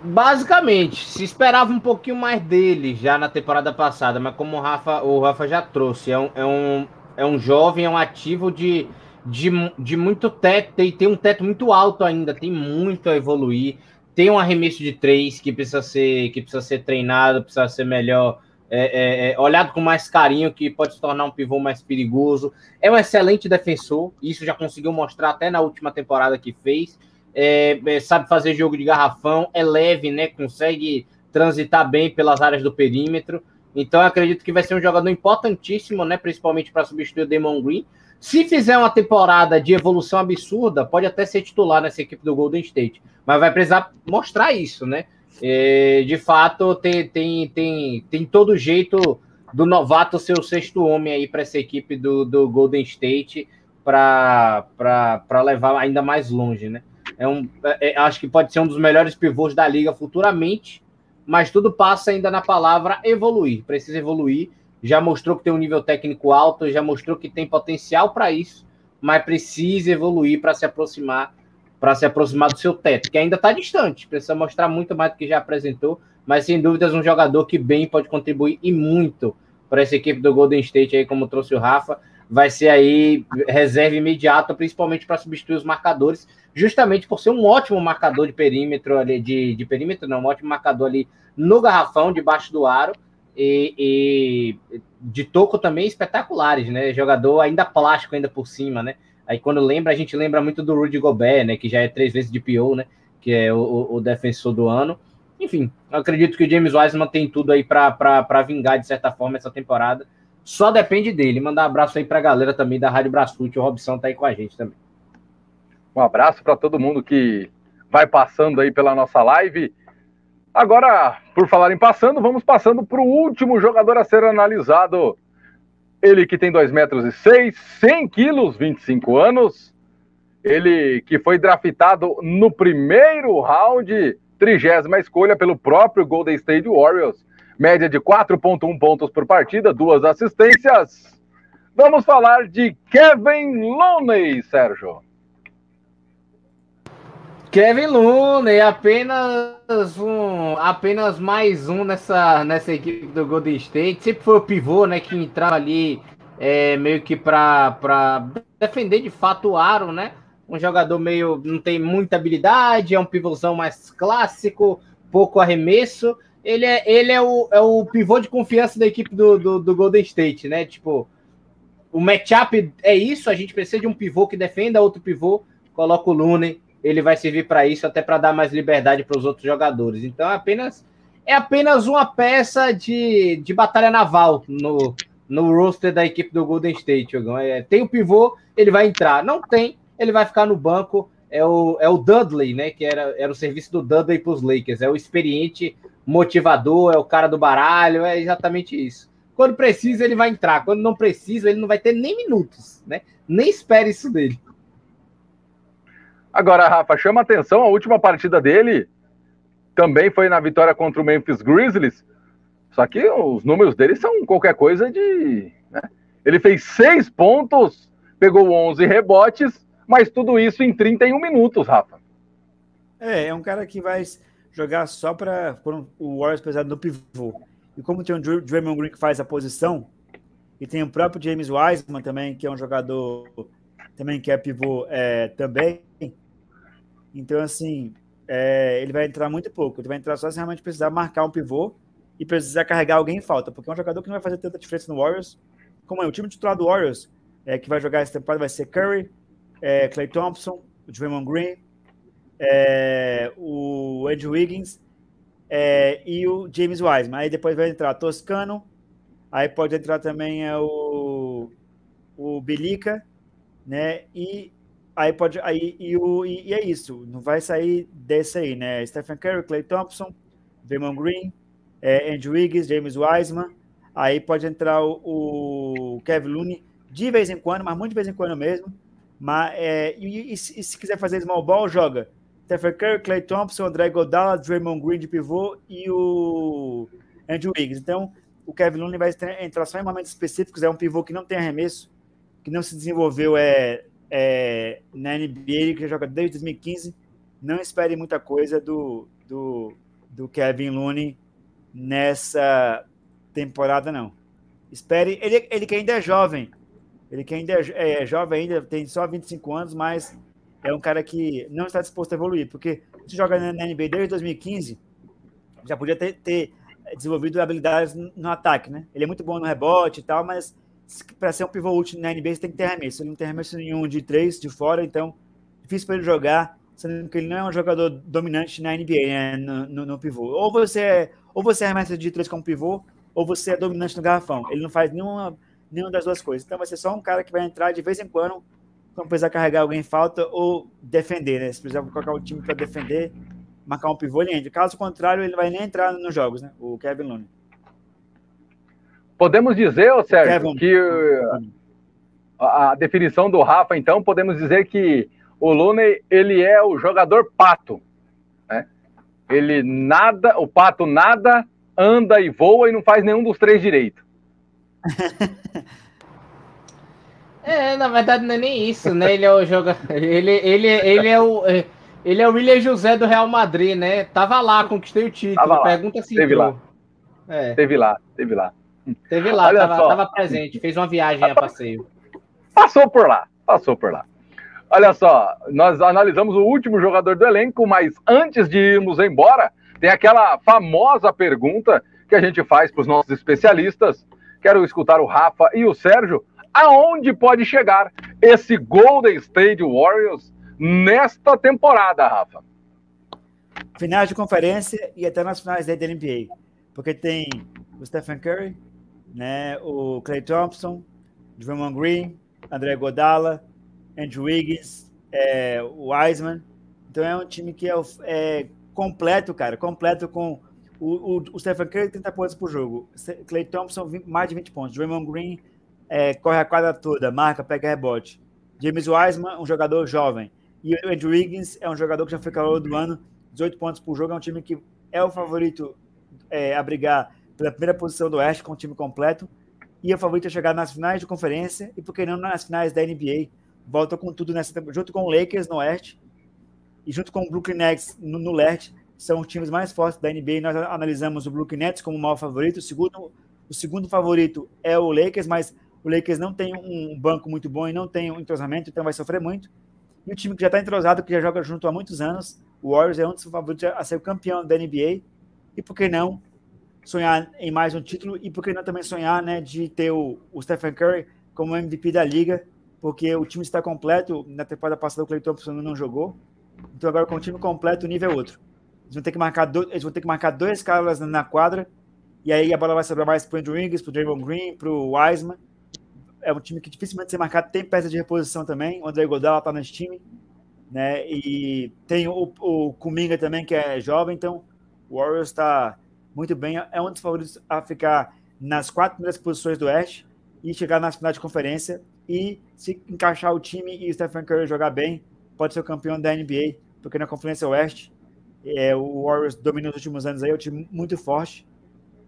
Basicamente, se esperava um pouquinho mais dele já na temporada passada, mas como o Rafa, o Rafa já trouxe, é um, é um, é um jovem, é um ativo de, de, de muito teto, tem, tem um teto muito alto ainda, tem muito a evoluir, tem um arremesso de três que precisa ser, que precisa ser treinado, precisa ser melhor é, é, é, olhado com mais carinho, que pode se tornar um pivô mais perigoso. É um excelente defensor, isso já conseguiu mostrar até na última temporada que fez. É, é, sabe fazer jogo de garrafão, é leve, né? Consegue transitar bem pelas áreas do perímetro. Então, acredito que vai ser um jogador importantíssimo, né? Principalmente para substituir o Damon Green. Se fizer uma temporada de evolução absurda, pode até ser titular nessa equipe do Golden State. Mas vai precisar mostrar isso, né? É, de fato, tem, tem, tem, tem todo jeito do novato ser o sexto homem aí para essa equipe do, do Golden State para levar ainda mais longe, né? É um, é, é, acho que pode ser um dos melhores pivôs da liga futuramente, mas tudo passa ainda na palavra evoluir. Precisa evoluir. Já mostrou que tem um nível técnico alto, já mostrou que tem potencial para isso, mas precisa evoluir para se aproximar para se aproximar do seu teto, que ainda está distante, precisa mostrar muito mais do que já apresentou, mas sem dúvidas um jogador que bem pode contribuir e muito para essa equipe do Golden State aí, como trouxe o Rafa, vai ser aí reserva imediata, principalmente para substituir os marcadores, justamente por ser um ótimo marcador de perímetro ali, de, de perímetro, não, um ótimo marcador ali no garrafão, debaixo do aro, e, e, de toco também espetaculares, né? Jogador ainda plástico ainda por cima, né? Aí quando lembra, a gente lembra muito do Rudy Gobert, né? Que já é três vezes de PO, né? Que é o, o defensor do ano. Enfim, acredito que o James Wiseman tem tudo aí para vingar de certa forma essa temporada. Só depende dele. Mandar um abraço aí para a galera também da Rádio Brasfute. O Robson tá aí com a gente também. Um abraço para todo mundo que vai passando aí pela nossa live. Agora, por falar em passando, vamos passando para o último jogador a ser analisado. Ele que tem 2 metros e 6, 100 quilos, 25 anos. Ele que foi draftado no primeiro round, trigésima escolha pelo próprio Golden State Warriors. Média de 4.1 pontos por partida, duas assistências. Vamos falar de Kevin Looney, Sérgio. Kevin Looney, apenas um, apenas mais um nessa, nessa equipe do Golden State. Sempre foi o pivô, né, que entrava ali é, meio que para defender de fato o aro, né? Um jogador meio não tem muita habilidade, é um pivôzão mais clássico, pouco arremesso. Ele é, ele é, o, é o pivô de confiança da equipe do, do, do Golden State, né? Tipo, o matchup é isso, a gente precisa de um pivô que defenda outro pivô, coloca o Looney ele vai servir para isso, até para dar mais liberdade para os outros jogadores. Então é apenas é apenas uma peça de, de batalha naval no, no roster da equipe do Golden State. É, tem o pivô, ele vai entrar. Não tem, ele vai ficar no banco. É o, é o Dudley, né? Que era, era o serviço do Dudley para os Lakers. É o experiente motivador, é o cara do baralho, é exatamente isso. Quando precisa, ele vai entrar. Quando não precisa, ele não vai ter nem minutos, né? Nem espere isso dele. Agora, Rafa, chama atenção, a última partida dele também foi na vitória contra o Memphis Grizzlies. Só que os números dele são qualquer coisa de. Né? Ele fez seis pontos, pegou 11 rebotes, mas tudo isso em 31 minutos, Rafa. É, é um cara que vai jogar só para o Warriors pesado no pivô. E como tem o Draymond Green que faz a posição, e tem o próprio James Wiseman também, que é um jogador também que é pivô é, também, então, assim, é, ele vai entrar muito pouco. Ele vai entrar só se realmente precisar marcar um pivô e precisar carregar alguém em falta, porque é um jogador que não vai fazer tanta diferença no Warriors. Como é o time titular do Warriors, é, que vai jogar essa temporada, vai ser Curry, é, Clay Thompson, o Draymond Green, é, o Andrew Wiggins é, e o James Wiseman. Aí depois vai entrar Toscano, aí pode entrar também é, o, o Belica, né? E Aí pode. Aí, e, o, e, e, é isso. Não vai sair desse aí, né? Stephen Curry, Clay Thompson, Draymond Green, é, Andrew Wiggins, James Wiseman. Aí pode entrar o, o, Kevin Looney de vez em quando, mas muito de vez em quando mesmo. Mas, é, e, e, se, se quiser fazer small ball, joga Stephen Curry, Clay Thompson, André Godala, Draymond Green de pivô e o Andrew Wiggins. Então, o Kevin Looney vai entrar só em momentos específicos. É um pivô que não tem arremesso, que não se desenvolveu é, é, na NBA, ele que joga desde 2015. Não espere muita coisa do, do, do Kevin Looney nessa temporada, não. Espere. Ele, ele que ainda é jovem. Ele que ainda é, é jovem, ainda tem só 25 anos, mas é um cara que não está disposto a evoluir. Porque se joga na NBA desde 2015, já podia ter, ter desenvolvido habilidades no ataque, né? Ele é muito bom no rebote e tal, mas para ser um pivô útil na NBA, você tem que ter arremesso. Ele não tem arremesso nenhum de três, de fora, então difícil para ele jogar, sendo que ele não é um jogador dominante na NBA, né, no, no, no, pivô. Ou você é, ou você arremessa de três como pivô, ou você é dominante no garrafão. Ele não faz nenhuma, nenhuma das duas coisas. Então vai ser só um cara que vai entrar de vez em quando, quando precisar carregar alguém em falta, ou defender, né? Se precisar colocar o time para defender, marcar um pivô, ele entra. Caso contrário, ele vai nem entrar nos jogos, né? O Kevin Looney. Podemos dizer, ô Sérgio, que a, a definição do Rafa, então, podemos dizer que o Looney, ele é o jogador pato, né? Ele nada, o pato nada, anda e voa e não faz nenhum dos três direito. É, na verdade não é nem isso, né? Ele é o jogador. Ele, ele, ele é o. Ele é o William José do Real Madrid, né? Tava lá, conquistei o título. Tava lá. Pergunta se teve lá. É. Teve lá, teve lá. Teve lá, tava, tava, presente, fez uma viagem a passeio. Passou por lá, passou por lá. Olha só, nós analisamos o último jogador do elenco, mas antes de irmos embora, tem aquela famosa pergunta que a gente faz para os nossos especialistas. Quero escutar o Rafa e o Sérgio. Aonde pode chegar esse Golden State Warriors nesta temporada, Rafa? Finais de conferência e até nas finais da NBA. Porque tem o Stephen Curry, né, o Clay Thompson, Draymond Green, André Godala, Andrew Wiggins, é, o Wiseman. Então é um time que é, é completo, cara, completo com o, o, o Stephen Curry 30 pontos por jogo, Clay Thompson 20, mais de 20 pontos, Draymond Green é, corre a quadra toda, marca, pega rebote. James Wiseman, um jogador jovem. E o Andrew Wiggins é um jogador que já foi calor do ano, 18 pontos por jogo, é um time que é o favorito é, a brigar pela primeira posição do Oeste com o time completo e é favorito a chegar nas finais de conferência e, por que não, nas finais da NBA volta com tudo nessa junto com o Lakers no Oeste e junto com o Brooklyn Nets no, no Leste, são os times mais fortes da NBA. Nós analisamos o Brooklyn Nets como o maior favorito. O segundo, o segundo favorito é o Lakers, mas o Lakers não tem um banco muito bom e não tem um entrosamento, então vai sofrer muito. E o time que já está entrosado, que já joga junto há muitos anos, o Warriors é um dos favoritos a ser o campeão da NBA. E por que não sonhar em mais um título? E por que não também sonhar né, de ter o, o Stephen Curry como MVP da liga porque o time está completo. Na temporada passada o Clay Thompson não jogou. Então agora com o time completo, o nível é outro. Eles vão ter que marcar, dois, eles vão ter que marcar dois caras na quadra. E aí a bola vai sobrar mais para o Andrew Wiggins, para o Draymond Green, para o Wiseman. É um time que dificilmente ser marcado. Tem peça de reposição também. O André Godala está nesse time. Né? E tem o, o Kuminga também, que é jovem. Então o Warriors está muito bem. É um dos favoritos a ficar nas quatro primeiras posições do Oeste e chegar nas finais de conferência e se encaixar o time e o Stephen Curry jogar bem, pode ser o campeão da NBA, porque na Conferência Oeste é, o Warriors domina nos últimos anos aí, é um time muito forte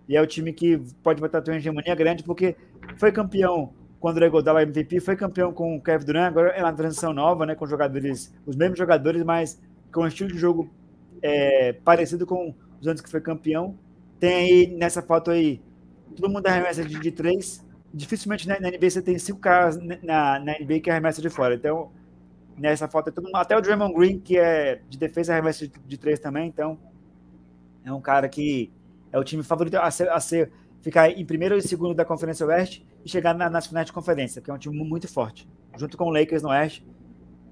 e é o time que pode botar uma hegemonia grande, porque foi campeão quando o Godala MVP, foi campeão com o Kevin Durant, agora é uma transição nova, né, com jogadores, os mesmos jogadores, mas com um estilo de jogo é, parecido com os anos que foi campeão. Tem aí nessa foto aí, todo mundo arremessa de, de três, dificilmente na, NBA você tem cinco caras na, na NBA que arremessa de fora. Então, nessa foto, é todo mundo, até o Draymond Green, que é de defesa, arremessa de, de três também. Então, é um cara que é o time favorito a ser, a ser ficar em primeiro e segundo da Conferência Oeste e chegar na, nas finais de conferência, que é um time muito forte, junto com o Lakers no Oeste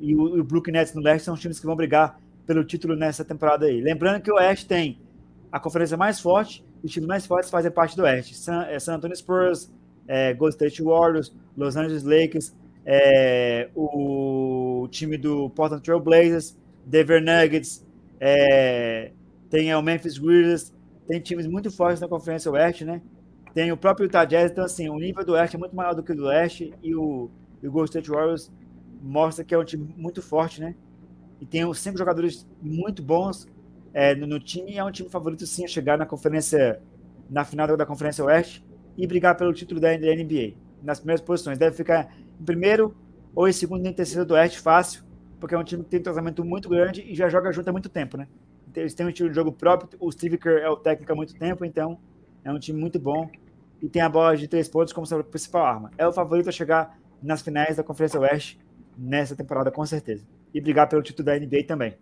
e o, o Brooklyn Nets no Leste são os times que vão brigar pelo título nessa temporada aí. Lembrando que o Oeste tem a conferência mais forte e os times mais fortes fazem parte do Oeste. San, é San Antonio Spurs, é, Golden State Warriors, Los Angeles Lakers, é, o time do Portland Trail Blazers, Denver Nuggets, é, tem o Memphis Grizzlies, tem times muito fortes na Conferência Oeste, né? Tem o próprio Utah Jazz, então assim, o nível do Oeste é muito maior do que o do Leste e o, e o Golden State Warriors mostra que é um time muito forte, né? E tem cinco jogadores muito bons é, no, no, time é um time favorito sim a chegar na conferência, na final da Conferência Oeste e brigar pelo título da NBA. Nas primeiras posições. Deve ficar em primeiro ou em segundo nem terceiro do Oeste fácil, porque é um time que tem um tratamento muito grande e já joga junto há muito tempo, né? Eles têm um estilo de jogo próprio, o Steve Kerr é o técnico há muito tempo, então é um time muito bom e tem a bola de três pontos como sua principal arma. É o favorito a chegar nas finais da Conferência Oeste nessa temporada, com certeza. E brigar pelo título da NBA também.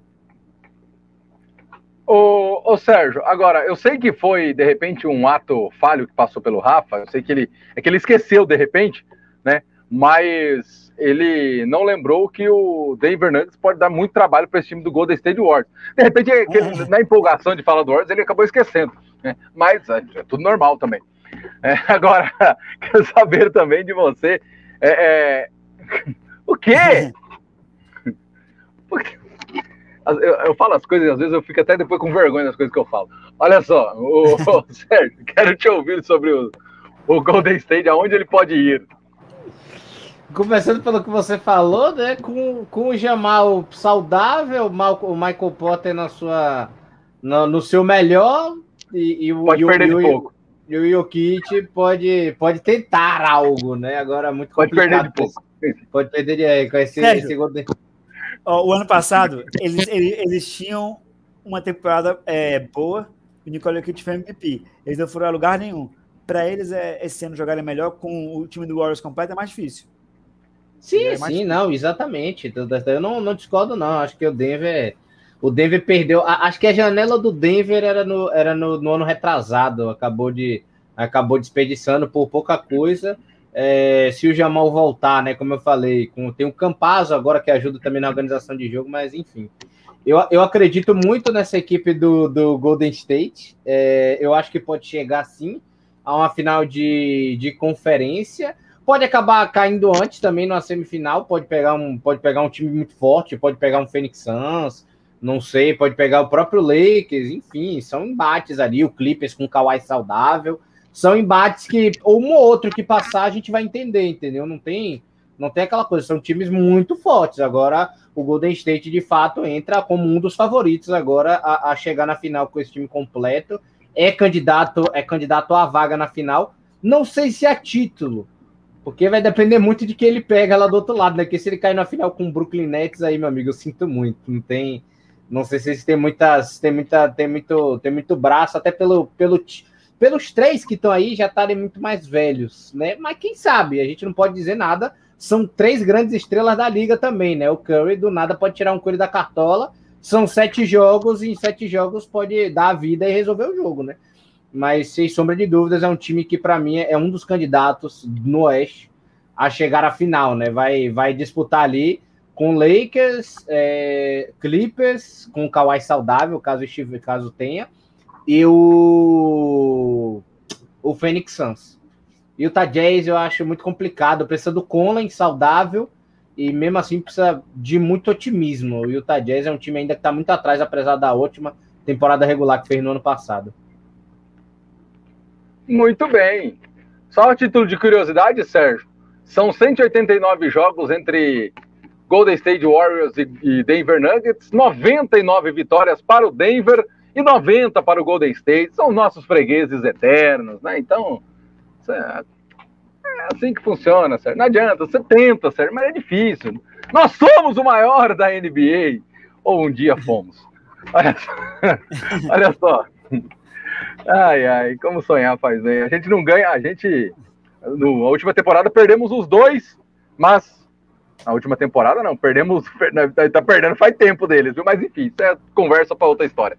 Ô, ô, Sérgio, agora, eu sei que foi, de repente, um ato falho que passou pelo Rafa, eu sei que ele, é que ele esqueceu, de repente, né, mas ele não lembrou que o Denver Nuggets pode dar muito trabalho para esse time do Golden State Warriors. De repente, é na empolgação de falar do Warriors, ele acabou esquecendo, né, mas é, é tudo normal também. É, agora, quero saber também de você, é, é o quê? Porque eu, eu, falo as coisas e às vezes eu fico até depois com vergonha das coisas que eu falo. Olha só, o, o Sérgio, quero te ouvir sobre o, o Golden State, aonde ele pode ir. Começando pelo que você falou, né? Com, com o Jamal saudável, o Michael Potter na sua, no, no seu melhor e, e o pode e perder o, de pouco. E o Jokic pode, pode tentar algo, né? Agora é muito pode complicado. Pode perder de pouco. Pode perder de, com esse, esse Golden o ano passado, eles, eles, eles, tinham uma temporada é, boa e o Nicole Kitt foi MVP. Eles não foram a lugar nenhum. Para eles, é, esse ano jogarem melhor com o time do Warriors completo é mais difícil. Sim, é sim, difícil. não, exatamente. Eu não, não discordo, não. Acho que o Denver. O Denver perdeu. Acho que a janela do Denver era no, era no, no ano retrasado. Acabou de acabou desperdiçando por pouca coisa. É, se o Jamal voltar, né? Como eu falei, com, tem o Campazzo agora que ajuda também na organização de jogo, mas enfim. Eu, eu acredito muito nessa equipe do, do Golden State. É, eu acho que pode chegar sim a uma final de, de conferência. Pode acabar caindo antes também numa semifinal. Pode pegar um, pode pegar um time muito forte, pode pegar um Phoenix Suns, não sei, pode pegar o próprio Lakers, enfim, são embates ali. O Clippers com o Kawhi saudável são embates que um ou outro que passar a gente vai entender, entendeu? Não tem, não tem aquela coisa, são times muito fortes. Agora o Golden State de fato entra como um dos favoritos agora a, a chegar na final com esse time completo. É candidato, é candidato à vaga na final. Não sei se é título, porque vai depender muito de quem ele pega lá do outro lado, né? Porque se ele cair na final com o Brooklyn Nets, aí, meu amigo, eu sinto muito. Não tem. Não sei se tem muitas. Tem, muita, tem, muito, tem muito braço, até pelo, pelo, pelos três que estão aí já estarem muito mais velhos, né? Mas quem sabe? A gente não pode dizer nada. São três grandes estrelas da liga também, né? O Curry do nada pode tirar um Curry da cartola. São sete jogos e em sete jogos pode dar a vida e resolver o jogo, né? Mas sem sombra de dúvidas é um time que para mim é um dos candidatos no Oeste a chegar à final, né? Vai, vai disputar ali com Lakers, é, Clippers, com o Kawhi saudável, caso, caso tenha e o, o Phoenix Suns. E o Jazz eu acho muito complicado, precisa do Conley saudável e mesmo assim precisa de muito otimismo. E o Jazz é um time ainda que está muito atrás, apesar da última temporada regular que fez no ano passado. Muito bem. Só a título de curiosidade, Sérgio, são 189 jogos entre Golden State Warriors e Denver Nuggets, 99 vitórias para o Denver e 90 para o Golden State. São nossos fregueses eternos, né? Então, é, assim que funciona, Sérgio. Não adianta, você tenta, Sérgio, mas é difícil. Nós somos o maior da NBA, ou um dia fomos. Olha só. Olha só. Ai, ai, como sonhar faz bem. A gente não ganha, a gente. No, a última temporada perdemos os dois, mas a última temporada não, perdemos, tá perdendo faz tempo deles, viu? Mas enfim, isso é conversa para outra história.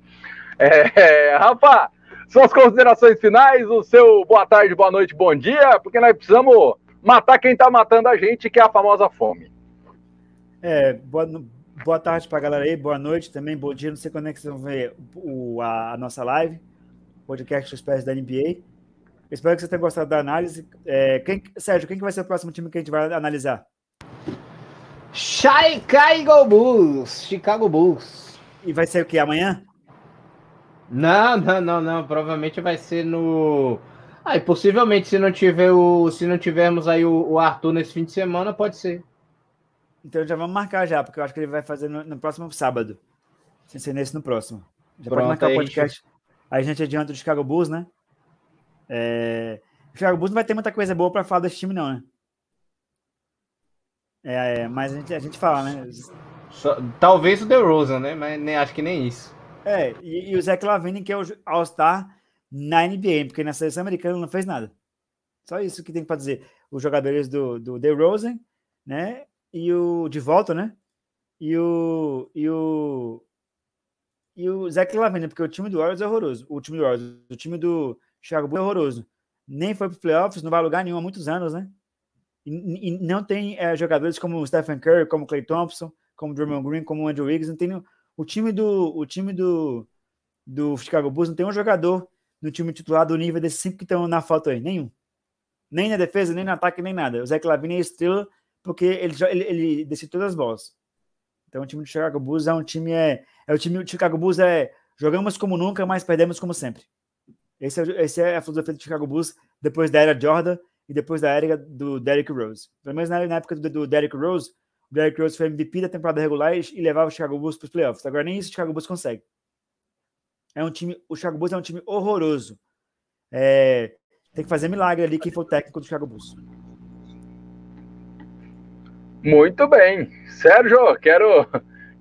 É, Rafa, suas considerações finais, o seu boa tarde, boa noite, bom dia, porque nós precisamos matar quem está matando a gente, que é a famosa fome. É, boa, boa tarde para a galera aí, boa noite também, bom dia. Não sei quando é que vocês vão ver o, a, a, nossa live, podcast dos pés da NBA. Espero que vocês tenham gostado da análise. É, quem, Sérgio, quem que vai ser o próximo time que a gente vai analisar? Chicago Bulls. Chicago Bulls. E vai ser o que? Amanhã? Não, não, não, não. Provavelmente vai ser no. Ah, e possivelmente, se não tiver o. Se não tivermos aí o, o Arthur nesse fim de semana, pode ser. Então já vamos marcar já, porque eu acho que ele vai fazer no, no próximo sábado. Sem ser nesse no próximo. Já Pronto, pode marcar o podcast. Aí a gente adianta do Chicago Bulls, né? É... O Chicago Bulls não vai ter muita coisa boa para falar desse time, não, né? É, é, mas a gente, a gente fala, né? Só, talvez o The Rosa, né? Mas nem, acho que nem isso. É, e, e o Zach Lavine, que é o All-Star na NBA, porque na seleção americana não fez nada. Só isso que tem para dizer. Os jogadores do, do The Rosen, né? E o de volta, né? E o e o e o Zach Lavine, porque o time do Warriors é horroroso. O time do Warriors, o time do Chicago Bulls é horroroso. Nem foi para playoffs, não vai lugar nenhum há muitos anos, né? E, e não tem é, jogadores como o Stephen Curry, como o Clay Thompson, como o Draymond Green, como o Andrew Wiggins, não tem o time do, o time do, do Chicago Bulls não tem um jogador no time titular do nível desses cinco que estão na foto aí, nenhum. Nem na defesa, nem no ataque, nem nada. O Zé Clavini é estrela porque ele, ele, ele decide todas as bolas. Então o time do Chicago Bulls é um time é, é o time do Chicago Bulls é jogamos como nunca, mas perdemos como sempre. Esse é, esse é a filosofia do Chicago Bulls depois da era Jordan e depois da era do Derrick Rose. Pelo menos na, na época do, do Derrick Rose, Derrick Rose foi MVP da temporada regular e levava o Chicago Bulls para os playoffs. Agora nem isso o Chicago Bulls consegue. É um time, o Chicago Bulls é um time horroroso. É, tem que fazer milagre ali quem for o técnico do Chicago Bulls. Muito bem. Sérgio, quero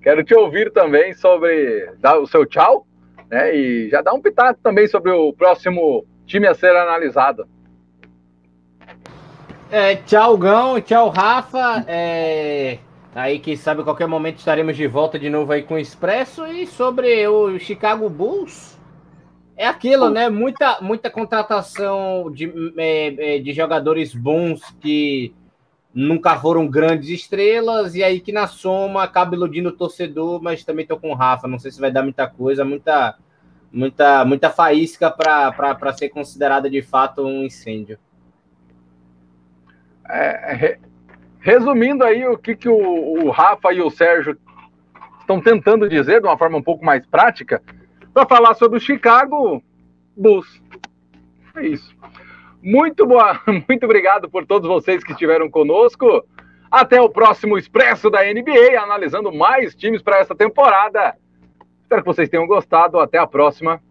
quero te ouvir também sobre dar o seu tchau, né? E já dar um pitaco também sobre o próximo time a ser analisado. É, tchau, Gão, tchau, Rafa. É, aí, quem sabe, a qualquer momento estaremos de volta de novo aí com o Expresso. E sobre o Chicago Bulls, é aquilo, né? Muita, muita contratação de, é, é, de jogadores bons que nunca foram grandes estrelas, e aí que na soma acaba iludindo o torcedor, mas também tô com o Rafa. Não sei se vai dar muita coisa, muita, muita, muita faísca para ser considerada de fato um incêndio. É, re, resumindo aí o que, que o, o, Rafa e o Sérgio estão tentando dizer de uma forma um pouco mais prática, para falar sobre o Chicago Bulls. É isso. Muito boa, muito obrigado por todos vocês que estiveram conosco. Até o próximo Expresso da NBA, analisando mais times para essa temporada. Espero que vocês tenham gostado. Até a próxima.